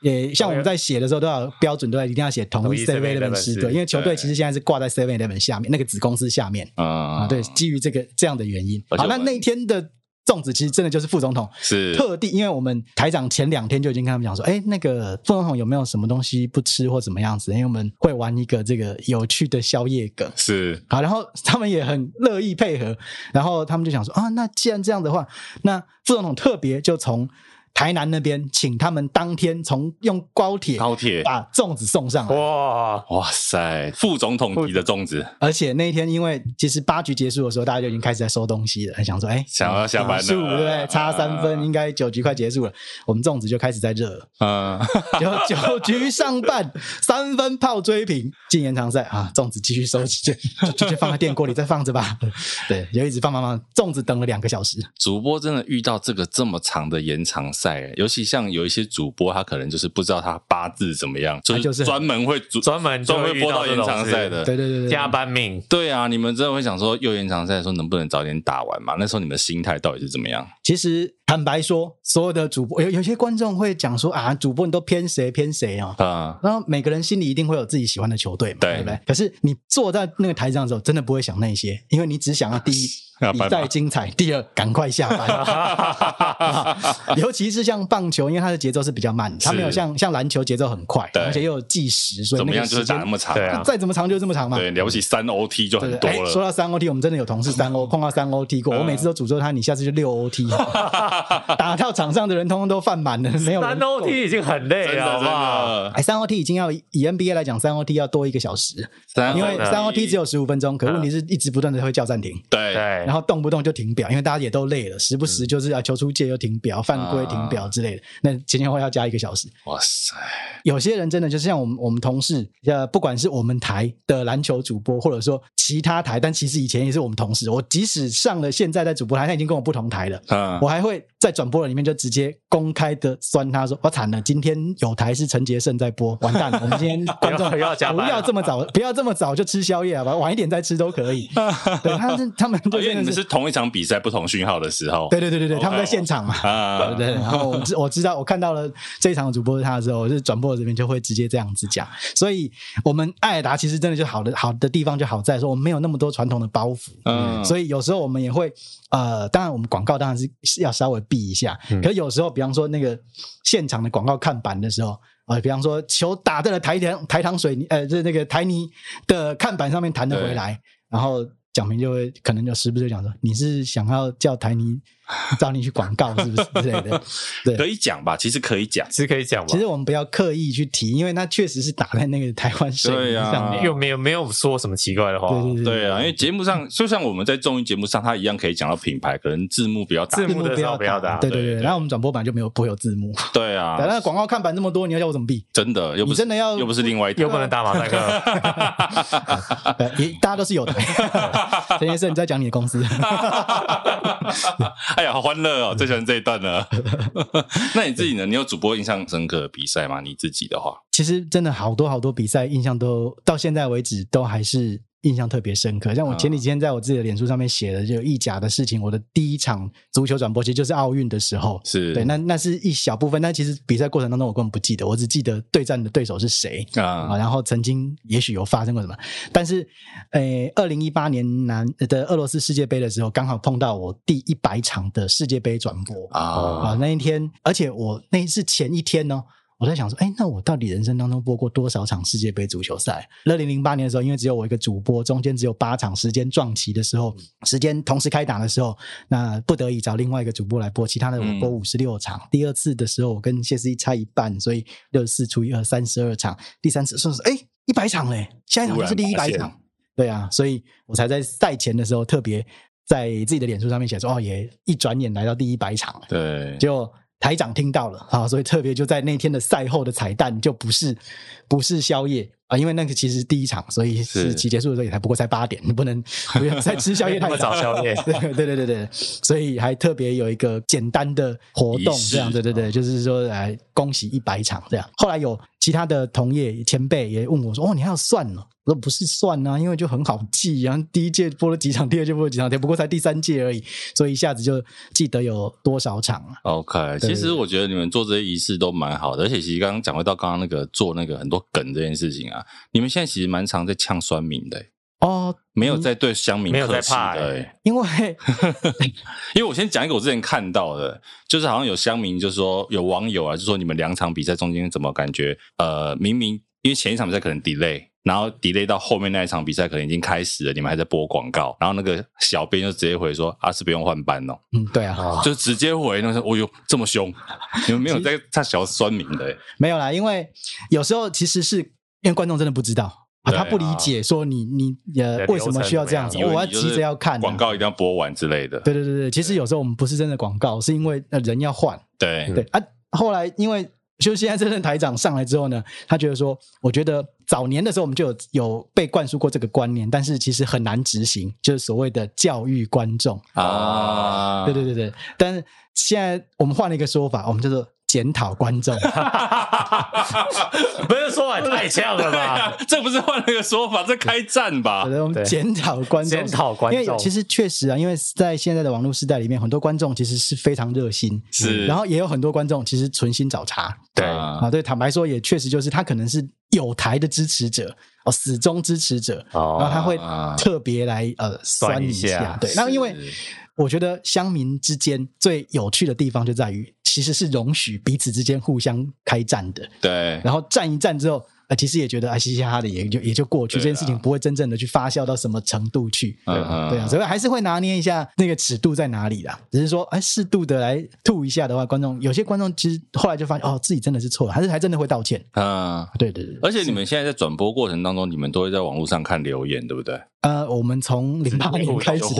也像我们在写的时候都要标准，都要一定要写统一 Seven Eleven 狮队，因为球队其实现在是挂在 Seven Eleven 下面那个子公司下面啊，对，基于这个这样的原因。好，那那一天的粽子其实真的就是副总统是特地，因为我们台长前两天就已经跟他们讲说，哎，那个副总统有没有什么东西不吃或怎么样子？因为我们会玩一个这个有趣的宵夜梗，是好，然后他们也很乐意配合，然后他们就想说啊，那既然这样的话，那副总统特别就从。台南那边请他们当天从用高铁高铁把粽子送上来。哇哇塞，副总统提的粽子。而且那一天，因为其实八局结束的时候，大家就已经开始在收东西了，很想说，哎，想要下班了，对不对？差三分，应该九局快结束了，我们粽子就开始在热了。嗯，九九局上半，三分炮追平，进延长赛啊，粽子继续收起，就就就放在电锅里再放着吧。对，就一直放放放，粽子等了两个小时。主播真的遇到这个这么长的延长赛。尤其像有一些主播，他可能就是不知道他八字怎么样，就是专门会专门专门播到延长赛的，对对对，加班命。对啊，你们真的会想说，又延长赛的时候能不能早点打完嘛？那时候你们心态到底是怎么样？其实坦白说，所有的主播有有些观众会讲说啊，主播你都偏谁偏谁啊？啊，然后每个人心里一定会有自己喜欢的球队嘛，对不对？可是你坐在那个台上的时候，真的不会想那些，因为你只想要第一。比赛精彩。第二，赶快下班。尤其是像棒球，因为它的节奏是比较慢，它没有像像篮球节奏很快，而且又有计时，所以怎么样就是打那么长。再怎么长就这么长嘛。对，了不起三 OT 就很多了。说到三 OT，我们真的有同事三 O 碰到三 OT 过，我每次都诅咒他，你下次就六 OT。打到场上的人通通都犯满了，没有。三 OT 已经很累了，好不好？哎，三 OT 已经要以 NBA 来讲，三 OT 要多一个小时，因为三 OT 只有十五分钟，可问题是一直不断的会叫暂停。对，然后动不动就停表，因为大家也都累了，时不时就是要求出界又停表，犯规停表之类的。那前前后后要加一个小时。哇塞！有些人真的就是像我们我们同事，呃，不管是我们台的篮球主播，或者说其他台，但其实以前也是我们同事。我即使上了现在在主播台，他已经跟我不同台了。嗯，我还会在转播了里面就直接公开的酸他说：“我惨了，今天有台是陈杰胜在播，完蛋了，我们今天观众要加，不要这么早，不要这么早就吃宵夜啊，晚一点再吃都可以。”对，他们他们，因为你们是同一场比赛不同讯号的时候，对对对对对，他们在现场嘛，对对。然后我知我知道，我看到了这一场主播是他的时候，我是转播这边就会直接这样子讲，所以我们艾尔达其实真的就好的好的地方就好在说我们没有那么多传统的包袱，嗯，所以有时候我们也会呃，当然我们广告当然是要稍微避一下，可是有时候比方说那个现场的广告看板的时候啊、呃，比方说球打在了台糖台糖水泥呃，就是那个台泥的看板上面弹了回来，然后蒋平就会可能就时不时讲说你是想要叫台泥。找你去广告是不是 之类的？对，可以讲吧，其实可以讲，其实可以讲吧。其实我们不要刻意去提，因为那确实是打在那个台湾水泥上面，又没有没有说什么奇怪的话。对对对，对啊，因为节目上就像我们在综艺节目上，他一样可以讲到品牌，可能字幕比较大，字幕不要不要打。对对对，然后我们转播版就没有不会有字幕。对啊，那广告看板那么多，你要叫我怎么避？真的，又不是真的要，又不是另外一条，又不能打马赛克。也大家都是有的。陈先生，你在讲你的公司？哎呀，好欢乐哦！最喜欢这一段了。那你自己呢？你有主播印象深刻的比赛吗？你自己的话，其实真的好多好多比赛，印象都到现在为止都还是。印象特别深刻，像我前几天在我自己的脸书上面写的，就意甲的事情。我的第一场足球转播其实就是奥运的时候，是对，那那是一小部分，但其实比赛过程当中我根本不记得，我只记得对战的对手是谁啊，然后曾经也许有发生过什么。但是，诶，二零一八年南的俄罗斯世界杯的时候，刚好碰到我第一百场的世界杯转播啊啊，那一天，而且我那是前一天哦。我在想说，哎，那我到底人生当中播过多少场世界杯足球赛？二零零八年的时候，因为只有我一个主播，中间只有八场时间撞齐的时候，时间同时开打的时候，那不得已找另外一个主播来播，其他的我播五十六场。嗯、第二次的时候，我跟谢思义差一半，所以六十四除以二，三十二场。第三次算是，哎，一百场嘞，下一场就是第一百场。对啊，所以我才在赛前的时候特别在自己的脸书上面写说，哦，也一转眼来到第一百场。对，就。台长听到了啊，所以特别就在那天的赛后的彩蛋就不是不是宵夜。啊，因为那个其实第一场，所以是其结束的时候也才不过才八点，你不能 不要再吃宵夜太早宵夜，对对对对对，所以还特别有一个简单的活动这样，对对对，就是说来恭喜一百场这样。后来有其他的同业前辈也问我说：“哦，你还要算呢？”我说不是算啊，因为就很好记，然后第一届播了几场，第二届播了几场，不过才第三届而已，所以一下子就记得有多少场。OK，其实我觉得你们做这些仪式都蛮好的，而且其实刚刚讲回到刚刚那个做那个很多梗这件事情啊，你们现在其实蛮常在呛酸民的哦，没有在对乡民客气的，因为 因为我先讲一个我之前看到的，就是好像有乡民就说有网友啊，就说你们两场比赛中间怎么感觉呃明明因为前一场比赛可能 delay。然后 delay 到后面那一场比赛可能已经开始了，你们还在播广告，然后那个小编就直接回说：“啊，是不用换班哦。”嗯，对啊，就直接回那个说：“哦哟，这么凶，你们没有在他小酸民的？”没有啦，因为有时候其实是因为观众真的不知道啊，他不理解说你你呃为什么需要这样子，我要急着要看广告一定要播完之类的。对对对对，其实有时候我们不是真的广告，是因为人要换。对对啊，后来因为。就现在这任台长上来之后呢，他觉得说，我觉得早年的时候我们就有有被灌输过这个观念，但是其实很难执行，就是所谓的教育观众啊，对对对对，但是现在我们换了一个说法，我们叫做。检讨观众，不是说法太呛了吧？这不是换了一个说法，这开战吧？我们检讨观众，检讨观众。因为其实确实啊，因为在现在的网络时代里面，很多观众其实是非常热心，是。然后也有很多观众其实存心找茬，对啊，对。坦白说，也确实就是他可能是有台的支持者哦，死忠支持者，然后他会特别来呃酸一下，对。那因为我觉得乡民之间最有趣的地方就在于。其实是容许彼此之间互相开战的，对。然后战一战之后，呃，其实也觉得啊，嘻嘻哈哈的也就也就过去，这件事情不会真正的去发酵到什么程度去，对啊，所以还是会拿捏一下那个尺度在哪里啦。只是说，哎，适度的来吐一下的话，观众有些观众其实后来就发现，哦，自己真的是错了，还是还真的会道歉。嗯，对对对。而且你们现在在转播过程当中，你们都会在网络上看留言，对不对？呃，我们从零八年 开始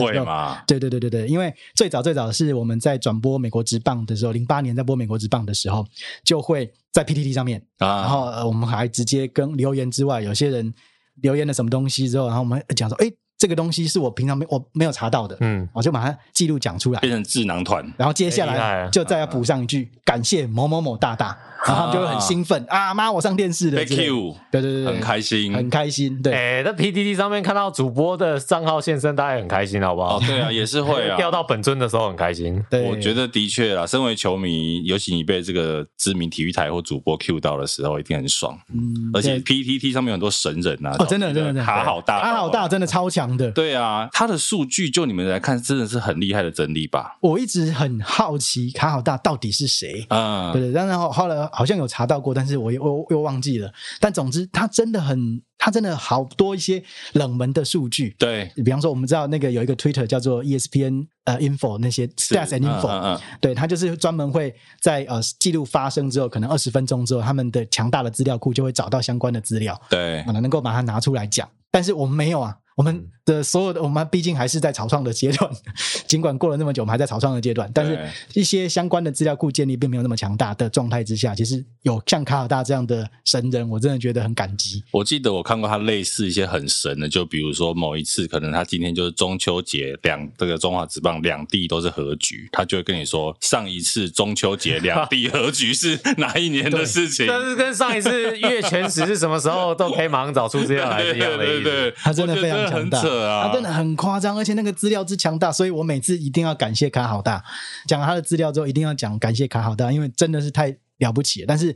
对对对对对，因为最早最早是我们在转播美国职棒的时候，零八年在播美国职棒的时候，就会在 PTT 上面啊，然后呃，我们还直接跟留言之外，有些人留言了什么东西之后，然后我们讲说，哎。这个东西是我平常没我没有查到的，嗯，我就把它记录讲出来，变成智囊团，然后接下来就再要补上一句感谢某某某大大。然后就会很兴奋啊！妈，我上电视了，Thank you，对对对，很开心，很开心。对，哎，在 PTT 上面看到主播的账号现身，大家也很开心，好不好？对啊，也是会啊。掉到本尊的时候很开心。对，我觉得的确啊，身为球迷，尤其你被这个知名体育台或主播 Q 到的时候，一定很爽。嗯，而且 PTT 上面有很多神人啊，哦，真的真的，卡好大，卡好大，真的超强的。对啊，他的数据就你们来看，真的是很厉害的整理吧？我一直很好奇卡好大到底是谁啊？对对，然后后来好像有查到过。但是我又我又忘记了，但总之他真的很，他真的好多一些冷门的数据。对，比方说我们知道那个有一个 Twitter 叫做 ESPN 呃 Info 那些 Stats and Info，嗯嗯嗯对，他就是专门会在呃记录发生之后，可能二十分钟之后，他们的强大的资料库就会找到相关的资料，对，可能能够把它拿出来讲。但是我们没有啊。我们的所有的，我们毕竟还是在草创的阶段，尽管过了那么久，我们还在草创的阶段，但是一些相关的资料库建立并没有那么强大的状态之下，其实有像卡尔大这样的神人，我真的觉得很感激。我记得我看过他类似一些很神的，就比如说某一次，可能他今天就是中秋节，两这个中华职棒两地都是和局，他就会跟你说，上一次中秋节两地和局是哪一年的事情，但是跟上一次月全食是什么时候都可以马上找出资料来一样的意思。他真的非常。很扯啊！他真的很夸张，而且那个资料之强大，所以我每次一定要感谢卡好大。讲他的资料之后，一定要讲感谢卡好大，因为真的是太了不起了。但是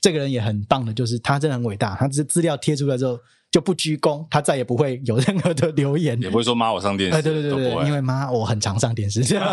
这个人也很棒的，就是他真的很伟大。他这资料贴出来之后。就不鞠躬，他再也不会有任何的留言，也不会说妈我上电视。哎，对对对对，因为妈我很常上电视，这样。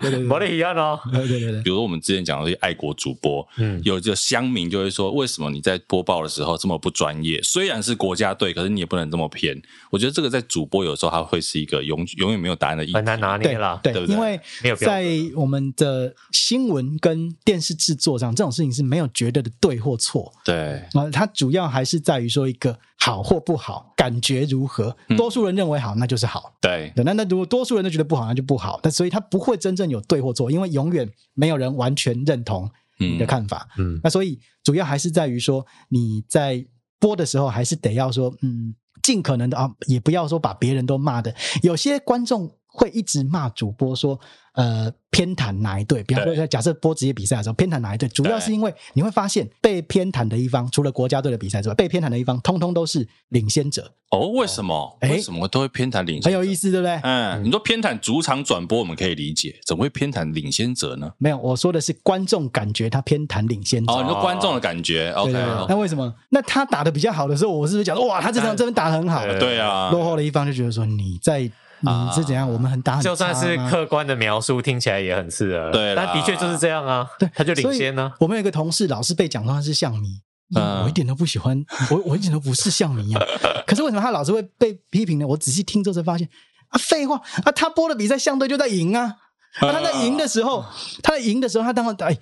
对对对，我的一样哦。对对对，比如说我们之前讲的这些爱国主播，嗯，有就乡民就会说，为什么你在播报的时候这么不专业？虽然是国家队，可是你也不能这么偏。我觉得这个在主播有时候他会是一个永永远没有答案的议题，很难拿捏了。对对，因为在我们的新闻跟电视制作上，这种事情是没有绝对的对或错。对啊，它主要还是在。比如说一个好或不好，感觉如何？多数人认为好，那就是好。对，那那如果多数人都觉得不好，那就不好。但所以他不会真正有对或错，因为永远没有人完全认同你的看法。嗯，那所以主要还是在于说你在播的时候，还是得要说，嗯，尽可能的啊，也不要说把别人都骂的。有些观众会一直骂主播说。呃，偏袒哪一队？比方说，假设播职业比赛的时候，偏袒哪一队？主要是因为你会发现，被偏袒的一方，除了国家队的比赛之外，被偏袒的一方，通通都是领先者。哦，为什么？为什么都会偏袒领先者？很有意思，对不对？嗯，你说偏袒主场转播，我们可以理解，怎么会偏袒领先者呢？没有，我说的是观众感觉他偏袒领先者。哦，你说观众的感觉，OK。那为什么？那他打的比较好的时候，我是不是讲说，哇，他这场这边打得很好？对啊。落后的一方就觉得说，你在。你是怎样？我们很打很，就算是客观的描述，听起来也很刺耳。对，但的确就是这样啊。对，他就领先呢。我们有一个同事，老是被讲说他是象迷，嗯我一点都不喜欢，我 我一点都不是象迷啊。可是为什么他老是会被批评呢？我仔细听之后才发现，啊，废话啊，他播的比赛相对就在赢啊。他在赢的时候，他在赢的时候，他当然哎。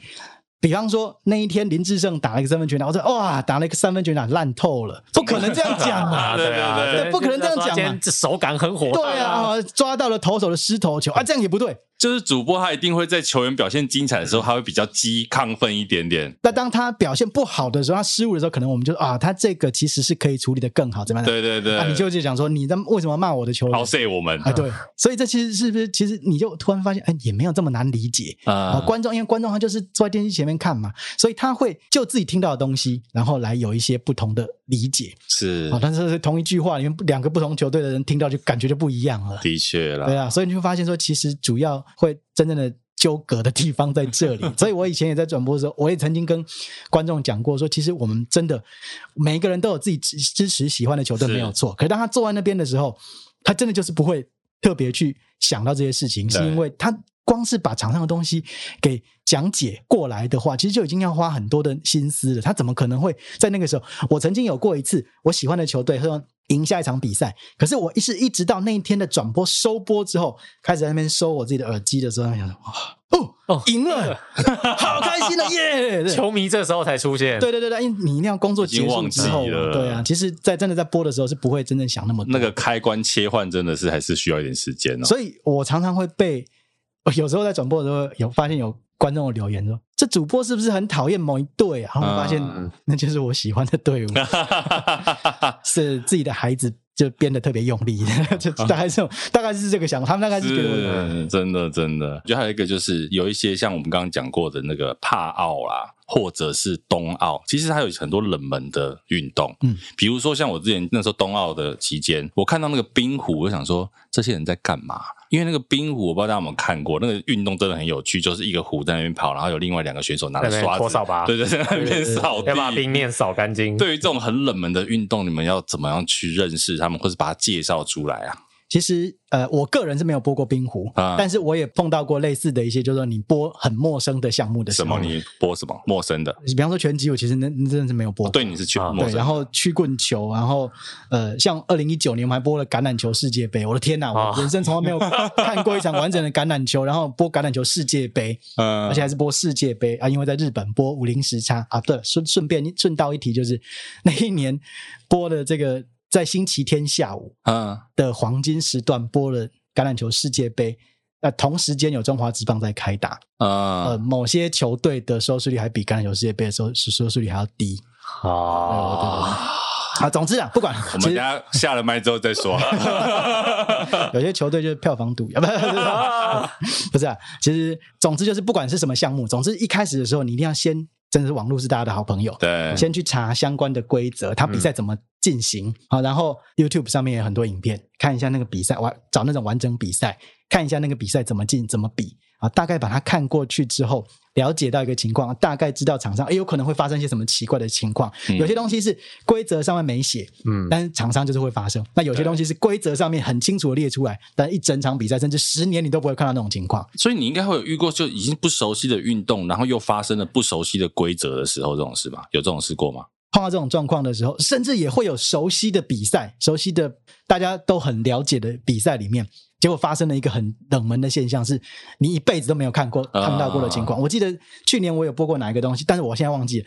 比方说那一天林志胜打了一个三分全打，我说哇，打了一个三分全打烂透了，不可能这样讲嘛，对啊，对，不可能这样讲嘛，这手感很火，对啊，抓到了投手的失头球。啊，这样也不对。就是主播他一定会在球员表现精彩的时候，他会比较激亢奋一点点。那当他表现不好的时候，他失误的时候，可能我们就啊，他这个其实是可以处理的更好，怎么样？对对对。啊，你就就讲说，你在为什么骂我的球员？好 say 我们啊，对。所以这其实是不是？其实你就突然发现，哎，也没有这么难理解啊。观众因为观众他就是坐在电视前面看嘛，所以他会就自己听到的东西，然后来有一些不同的理解。是啊，但是同一句话因为两个不同球队的人听到就感觉就不一样了。的确啦。对啊，所以你会发现说，其实主要会。真正的纠葛的地方在这里，所以我以前也在转播的时候，我也曾经跟观众讲过，说其实我们真的每一个人都有自己支支持喜欢的球队没有错，可是当他坐在那边的时候，他真的就是不会特别去想到这些事情，是因为他光是把场上的东西给讲解过来的话，其实就已经要花很多的心思了。他怎么可能会在那个时候？我曾经有过一次，我喜欢的球队说。赢下一场比赛，可是我一是一直到那一天的转播收播之后，开始在那边收我自己的耳机的时候，想说哇哦哦赢了，好开心的耶！球迷这时候才出现，对对对对，因为你一定要工作结束之后，对啊，其实，在真的在播的时候是不会真正想那么多。那个开关切换真的是还是需要一点时间哦。所以我常常会被有时候在转播的时候有发现有。观众留言说：“这主播是不是很讨厌某一队啊？”然后发现那就是我喜欢的队伍，是自己的孩子就编的特别用力，就大概这种，大概是这个想法，他们大概是觉得真的真的。就还有一个就是有一些像我们刚刚讲过的那个帕奥啦。或者是冬奥，其实它有很多冷门的运动，嗯，比如说像我之前那时候冬奥的期间，我看到那个冰壶，我就想说这些人在干嘛？因为那个冰壶，我不知道大家有没有看过，那个运动真的很有趣，就是一个壶在那边跑，然后有另外两个选手拿着刷子，扫把，对对，在那边扫把冰面扫干净。对于这种很冷门的运动，你们要怎么样去认识他们，或是把它介绍出来啊？其实，呃，我个人是没有播过冰壶，啊、但是我也碰到过类似的一些，就是说你播很陌生的项目的时候。什么？你播什么？陌生的？比方说拳击，我其实那真的是没有播过。对，你是去陌生。对，然后曲棍球，然后呃，像二零一九年我们还播了橄榄球世界杯。我的天哪，我人生从来没有看过一场完整的橄榄球，然后播橄榄球世界杯，嗯，而且还是播世界杯啊，因为在日本播五零时差啊。对，顺顺便顺道一提，就是那一年播的这个。在星期天下午的黄金时段播了橄榄球世界杯，那同时间有中华职棒在开打，呃，某些球队的收视率还比橄榄球世界杯的收收视率还要低。啊，啊，总之啊，不管我们家下了麦之后再说。有些球队就是票房毒，不是 不是啊，其实总之就是不管是什么项目，总之一开始的时候你一定要先。真的是网络是大家的好朋友。对，先去查相关的规则，他比赛怎么进行好，嗯、然后 YouTube 上面有很多影片，看一下那个比赛，完找那种完整比赛，看一下那个比赛怎么进怎么比啊，大概把它看过去之后。了解到一个情况，大概知道场上诶有可能会发生一些什么奇怪的情况。嗯、有些东西是规则上面没写，嗯，但是厂商就是会发生。那有些东西是规则上面很清楚的列出来，但一整场比赛甚至十年你都不会看到那种情况。所以你应该会有遇过就已经不熟悉的运动，然后又发生了不熟悉的规则的时候，这种事吗？有这种事过吗？碰到这种状况的时候，甚至也会有熟悉的比赛，熟悉的大家都很了解的比赛里面，结果发生了一个很冷门的现象，是你一辈子都没有看过、看到过的情况。我记得去年我有播过哪一个东西，但是我现在忘记了，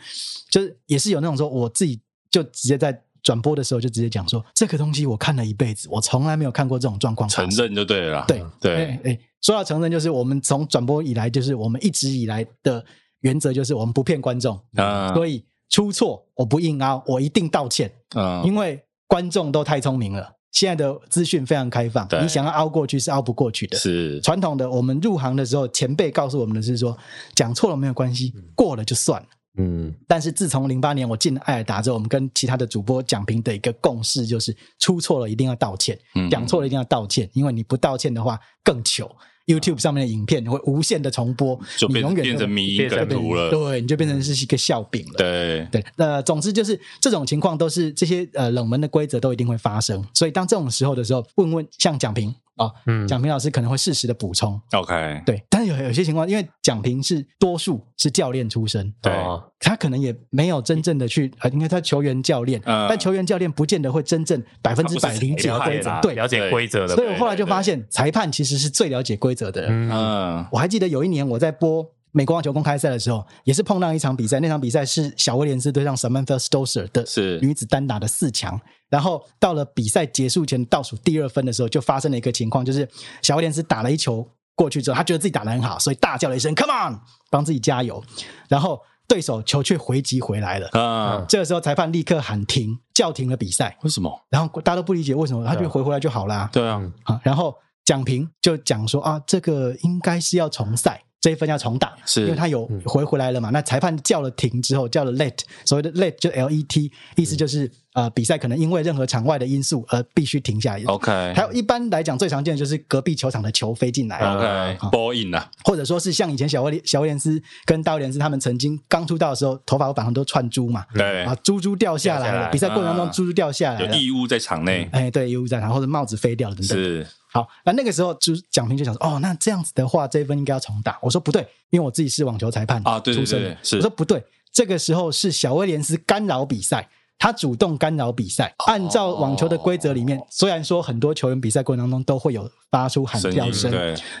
就是也是有那种说，我自己就直接在转播的时候就直接讲说，这个东西我看了一辈子，我从来没有看过这种状况。承认就对了，对对。哎、欸，说到承认，就是我们从转播以来，就是我们一直以来的原则，就是我们不骗观众啊，所以。出错我不硬凹，我一定道歉。啊，因为观众都太聪明了，现在的资讯非常开放，你想要凹过去是凹不过去的。是传统的，我们入行的时候，前辈告诉我们的是说，讲错了没有关系，过了就算了。嗯，但是自从零八年我进艾尔达之后，我们跟其他的主播讲评的一个共识就是，出错了一定要道歉，讲错了一定要道歉，因为你不道歉的话更糗。YouTube 上面的影片会无限的重播，就变永远变成迷因梗图了。对，你就变成是一个笑柄了。对对，呃，总之就是这种情况都是这些呃冷门的规则都一定会发生，所以当这种时候的时候，问问像讲评。哦，嗯，蒋平老师可能会适时的补充，OK，对，但是有有些情况，因为蒋平是多数是教练出身，对，他可能也没有真正的去，呃，因为他球员教练，嗯，但球员教练不见得会真正百分之百理解规则，对，了解规则的，所以我后来就发现，裁判其实是最了解规则的人，嗯，我还记得有一年我在播。美国网球公开赛的时候，也是碰到一场比赛。那场比赛是小威廉斯对上 Samantha Stosur 的女子单打的四强。然后到了比赛结束前倒数第二分的时候，就发生了一个情况，就是小威廉斯打了一球过去之后，他觉得自己打得很好，所以大叫了一声 “Come on”，帮自己加油。然后对手球却回击回来了。啊！这个时候裁判立刻喊停，叫停了比赛。为什么？然后大家都不理解为什么，他就回回来就好啦。对啊。好，然后讲评就讲说啊，这个应该是要重赛。这一分要重打，是因为他有回回来了嘛？嗯、那裁判叫了停之后，叫了 let，所谓的 let 就 L E T，意思就是、嗯、呃比赛可能因为任何场外的因素而必须停下来。OK，还有一般来讲最常见的就是隔壁球场的球飞进来。OK，ball in 啊，或者说是像以前小威小威廉斯跟大威廉斯他们曾经刚出道的时候，头发会绑很多串珠嘛？对啊，珠珠掉下来了，来比赛过程当中珠珠掉下来了，有异物在场内。哎，对，异物在场，或者帽子飞掉了等等。是。好，那那个时候就蒋平就想说，哦，那这样子的话，这一分应该要重打。我说不对，因为我自己是网球裁判啊，对对对，是。我说不对，这个时候是小威廉斯干扰比赛，他主动干扰比赛。按照网球的规则里面，哦、虽然说很多球员比赛过程当中都会有发出喊叫声，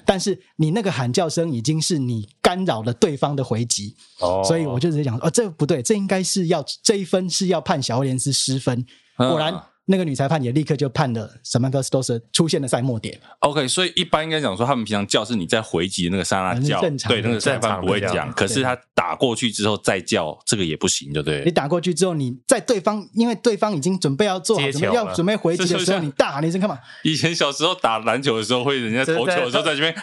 但是你那个喊叫声已经是你干扰了对方的回击，哦，所以我就直接讲，哦，这个不对，这应该是要这一分是要判小威廉斯失分。果然。那个女裁判也立刻就判了 Samantha Stosur 出现了赛末点。OK，所以一般应该讲说，他们平常叫是你在回击那个刹那叫，对，那个裁判不会讲。可是他打过去之后再叫，这个也不行，对不对？你打过去之后，你在对方，因为对方已经准备要做好，准备要准备回击的时候，你大喊一声干嘛？以前小时候打篮球的时候，会人家投球的时候在这边，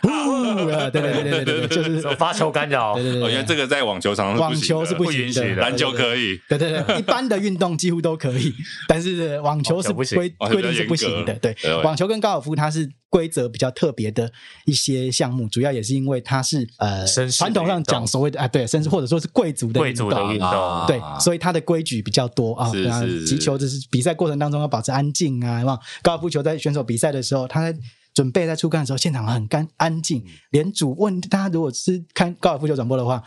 对对对对对，就是发球干扰。对对对，因为这个在网球场上网球是不允许的，篮球可以。对对对，一般的运动几乎都可以，但是网球是规规定是不行的。对，网球跟高尔夫它是规则比较特别的一些项目，主要也是因为它是呃传统上讲所谓的啊，对，甚至或者说是贵族的运动，对，所以它的规矩比较多啊。是是是。击球就是比赛过程当中要保持安静啊，是吧？高尔夫球在选手比赛的时候，他在准备在出杆的时候，现场很干安静，连主问大家如果是看高尔夫球转播的话，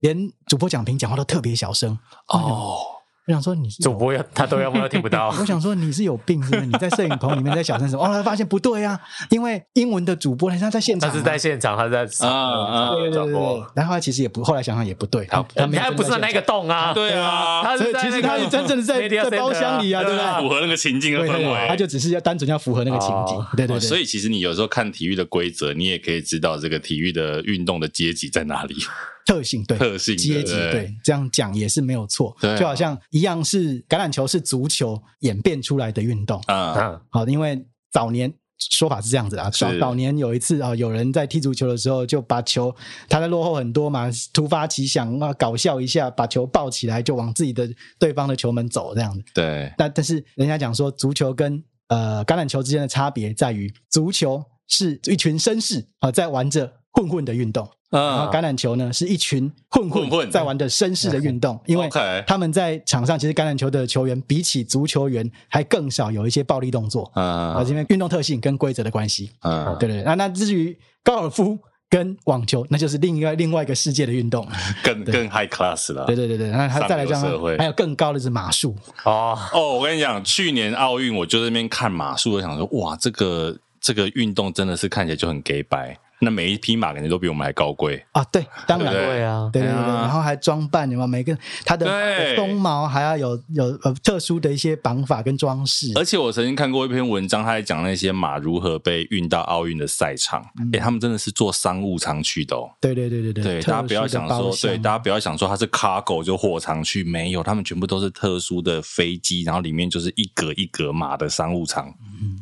连主播讲评讲话都特别小声哦。我想说你是主播要 他都要不要听不到。我想说你是有病是不是？你在摄影棚里面在小声什么？后来发现不对啊，因为英文的主播人家在现场，他是在现场，他在啊啊对对对。然后他其实也不，后来想想也不对，他他还不是在那个洞啊？对啊，他是其实他是真正的在在包厢里啊，对不对？符合那个情境的氛围，他就只是要单纯要符合那个情景。对对对。所以其实你有时候看体育的规则，你也可以知道这个体育的运动的阶级在哪里。特性对，特性阶级对，这样讲也是没有错。对，就好像一样是橄榄球是足球演变出来的运动啊。好，因为早年说法是这样子啊，早早年有一次啊，有人在踢足球的时候就把球，他在落后很多嘛，突发奇想啊，搞笑一下，把球抱起来就往自己的对方的球门走这样子。对，但但是人家讲说足球跟呃橄榄球之间的差别在于，足球是一群绅士啊在玩着混混的运动。然后橄榄球呢，是一群混混在玩的绅士的运动，因为他们在场上其实橄榄球的球员比起足球员还更少有一些暴力动作。啊，因为运动特性跟规则的关系。啊，对对。那那至于高尔夫跟网球，那就是另外另外一个世界的运动，更更 high class 了。对对对对，那他再来讲，还有更高的是马术。哦。哦，我跟你讲，去年奥运我就在那边看马术，我想说哇，这个这个运动真的是看起来就很给白。那每一匹马肯定都比我们还高贵啊！对，当然对啊，对对对，然后还装扮，有没有？每个它的鬃毛还要有有呃特殊的一些绑法跟装饰。而且我曾经看过一篇文章，他在讲那些马如何被运到奥运的赛场。哎，他们真的是坐商务舱去的哦。对对对对对，对大家不要想说，对大家不要想说它是 cargo 就货舱去，没有，他们全部都是特殊的飞机，然后里面就是一格一格马的商务舱，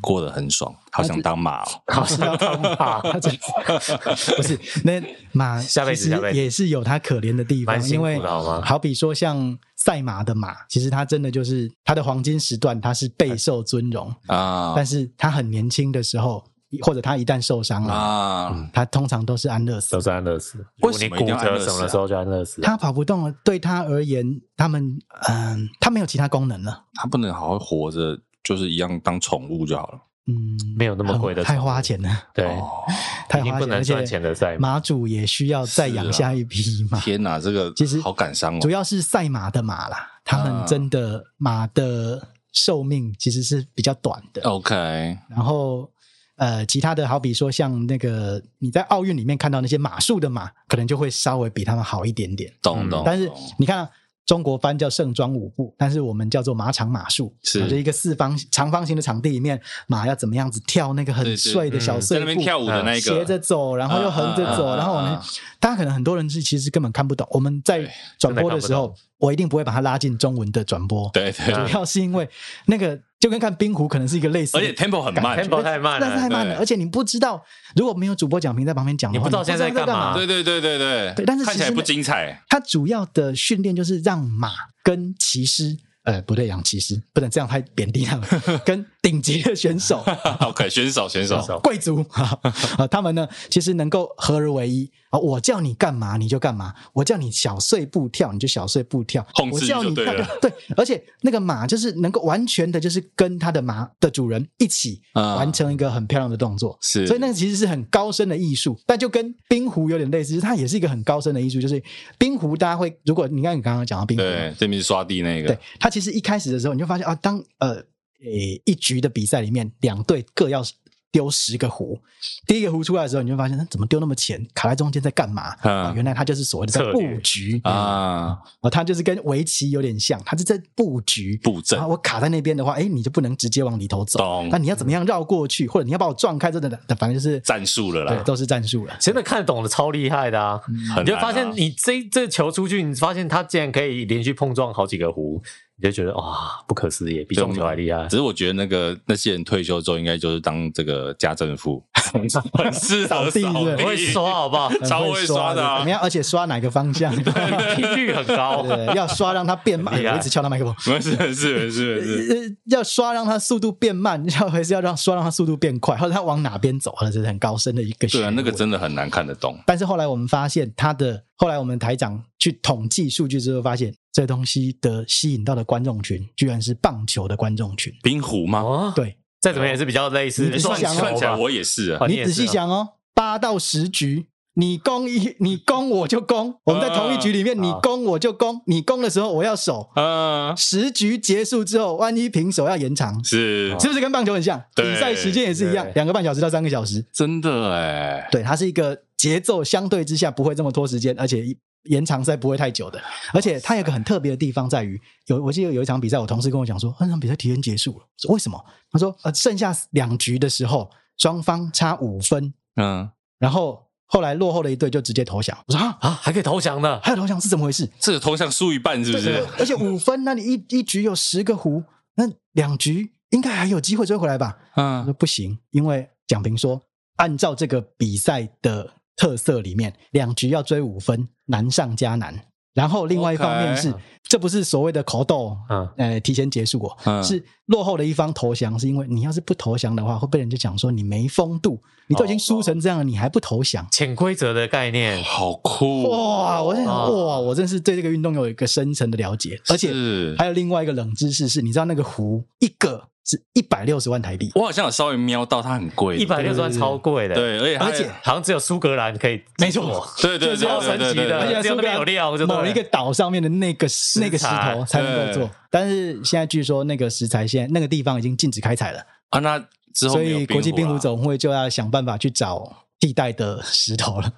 过得很爽，好想当马哦，好想当马，不是，那马其实也是有它可怜的地方，因为好比说像赛马的马，其实它真的就是它的黄金时段，它是备受尊荣啊。但是它很年轻的时候，或者它一旦受伤了啊，它通常都是安乐死，都是安乐死。为什么骨折什么的时候就安乐死？它跑不动了，对它而言，他们嗯，它没有其他功能了，它不能好好活着，就是一样当宠物就好了。嗯，没有那么贵的，太花钱了。对，太花钱，不能赚钱的赛马主也需要再养下一匹马。天哪，这个其实好感伤哦。主要是赛马的马啦，他们真的马的寿命其实是比较短的。OK，然后呃，其他的好比说像那个你在奥运里面看到那些马术的马，可能就会稍微比他们好一点点。懂懂。但是你看。中国翻叫盛装舞步，但是我们叫做马场马术，是。就一个四方长方形的场地里面，马要怎么样子跳那个很帅的小碎步，在那边跳舞的那个，斜着走，然后又横着走，然后我们大家可能很多人是其实根本看不懂，我们在转播的时候，我一定不会把它拉进中文的转播，对对，主要是因为那个。就跟看冰壶可能是一个类似，而且 tempo 很慢，tempo 太慢了，但是太慢了，而且你不知道，如果没有主播讲评在旁边讲话，你不知道现在在干嘛。对对对对对，但是看起来不精彩。它主要的训练就是让马跟骑师。呃，不对，养骑师不能这样太贬低他们。跟顶级的选手，OK，选手选手 贵族 啊，他们呢，其实能够合而为一啊。我叫你干嘛你就干嘛，我叫你小碎步跳你就小碎步跳，控制就对了。对，而且那个马就是能够完全的，就是跟他的马的主人一起完成一个很漂亮的动作。是，所以那个其实是很高深的艺术，但就跟冰壶有点类似，它也是一个很高深的艺术。就是冰壶，大家会，如果你看你刚刚讲到冰壶，对，这边是刷地那个，对，它。其实一开始的时候，你就发现啊，当呃诶一局的比赛里面，两队各要丢十个壶，第一个壶出来的时候，你就发现它怎么丢那么浅，卡在中间在干嘛？啊，原来它就是所谓的在布局啊，哦，它就是跟围棋有点像，它是在布局布阵。我卡在那边的话，哎，你就不能直接往里头走，那你要怎么样绕过去，或者你要把我撞开，真的，反正就是战术了啦，对，都是战术了。真的看得懂的超厉害的啊！你就发现你这这球出去，你发现它竟然可以连续碰撞好几个壶。你就觉得哇，不可思议，比中球还厉害。只是我觉得那个那些人退休之后，应该就是当这个家政妇，很适合扫地，会刷好不好？超会刷的，怎么样？而且刷哪个方向？频率很高，要刷让它变慢。我一直敲到麦克风，没事没事没事没事。要刷让它速度变慢，要还是要让刷让它速度变快，或者它往哪边走？这是很高深的一个。对啊，那个真的很难看得懂。但是后来我们发现，它的后来我们台长去统计数据之后发现。这东西的吸引到的观众群，居然是棒球的观众群。冰壶吗？哦，对，再怎么也是比较类似。你算起来，我也是啊。你仔细想哦，八到十局，你攻一，你攻我就攻。我们在同一局里面，你攻我就攻。你攻的时候我要守。嗯。十局结束之后，万一平手要延长，是是不是跟棒球很像？比赛时间也是一样，两个半小时到三个小时。真的哎。对，它是一个节奏相对之下不会这么拖时间，而且一。延长赛不会太久的，而且它有个很特别的地方在于，有我记得有一场比赛，我同事跟我讲说，那场比赛提前结束了，说为什么？他说呃，剩下两局的时候，双方差五分，嗯，然后后来落后的一队就直接投降。我说啊啊，还可以投降的？还有投降是怎么回事？这个投降输一半是不是？而且五分，那你一一局有十个壶，那两局应该还有机会追回来吧？嗯，说不行，因为蒋平说，按照这个比赛的。特色里面，两局要追五分，难上加难。然后另外一方面是，Okay. 这不是所谓的口斗，嗯，呃，提前结束过，嗯，是落后的一方投降，是因为你要是不投降的话，会被人家讲说你没风度，你都已经输成这样了，哦，你还不投降？潜规则的概念，好酷哇！我真哇，我真是对这个运动有一个深层的了解，而且还有另外一个冷知识是，你知道那个壶一个。是一百六十万台币，我好像有稍微瞄到，它很贵，一百六十万超贵的，对，而且而且好像只有苏格兰可以，没错，对对对，超神奇的，而且只有那边有料，某一个岛上面的那个那个石头才能够做，但是现在据说那个石材现在那个地方已经禁止开采了。啊，那之后，所以国际冰壶总会就要想办法去找替代的石头了。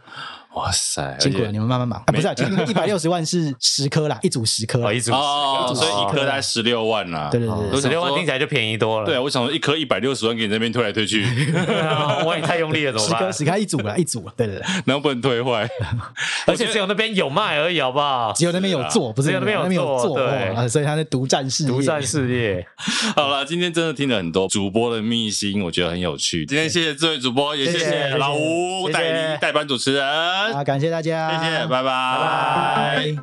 哇塞，辛苦了，你们慢慢忙。不是，一百六十万是十颗啦，一组十颗，一组哦，所以一颗大概十六万啦。对对对，十六万听起来就便宜多了。对啊，我想说一颗一百六十万给你那边推来推去，万一太用力了怎么办？十颗十颗一组啦，一组，对对对，然后不能推坏，而且只有那边有卖而已，好不好？只有那边有做，不是那边有做，对，所以他是独占事业，独占事业。好了，今天真的听了很多主播的秘辛，我觉得很有趣。今天谢谢这位主播，也谢谢老吴代理代班主持人，啊，感谢大家，谢谢，拜拜。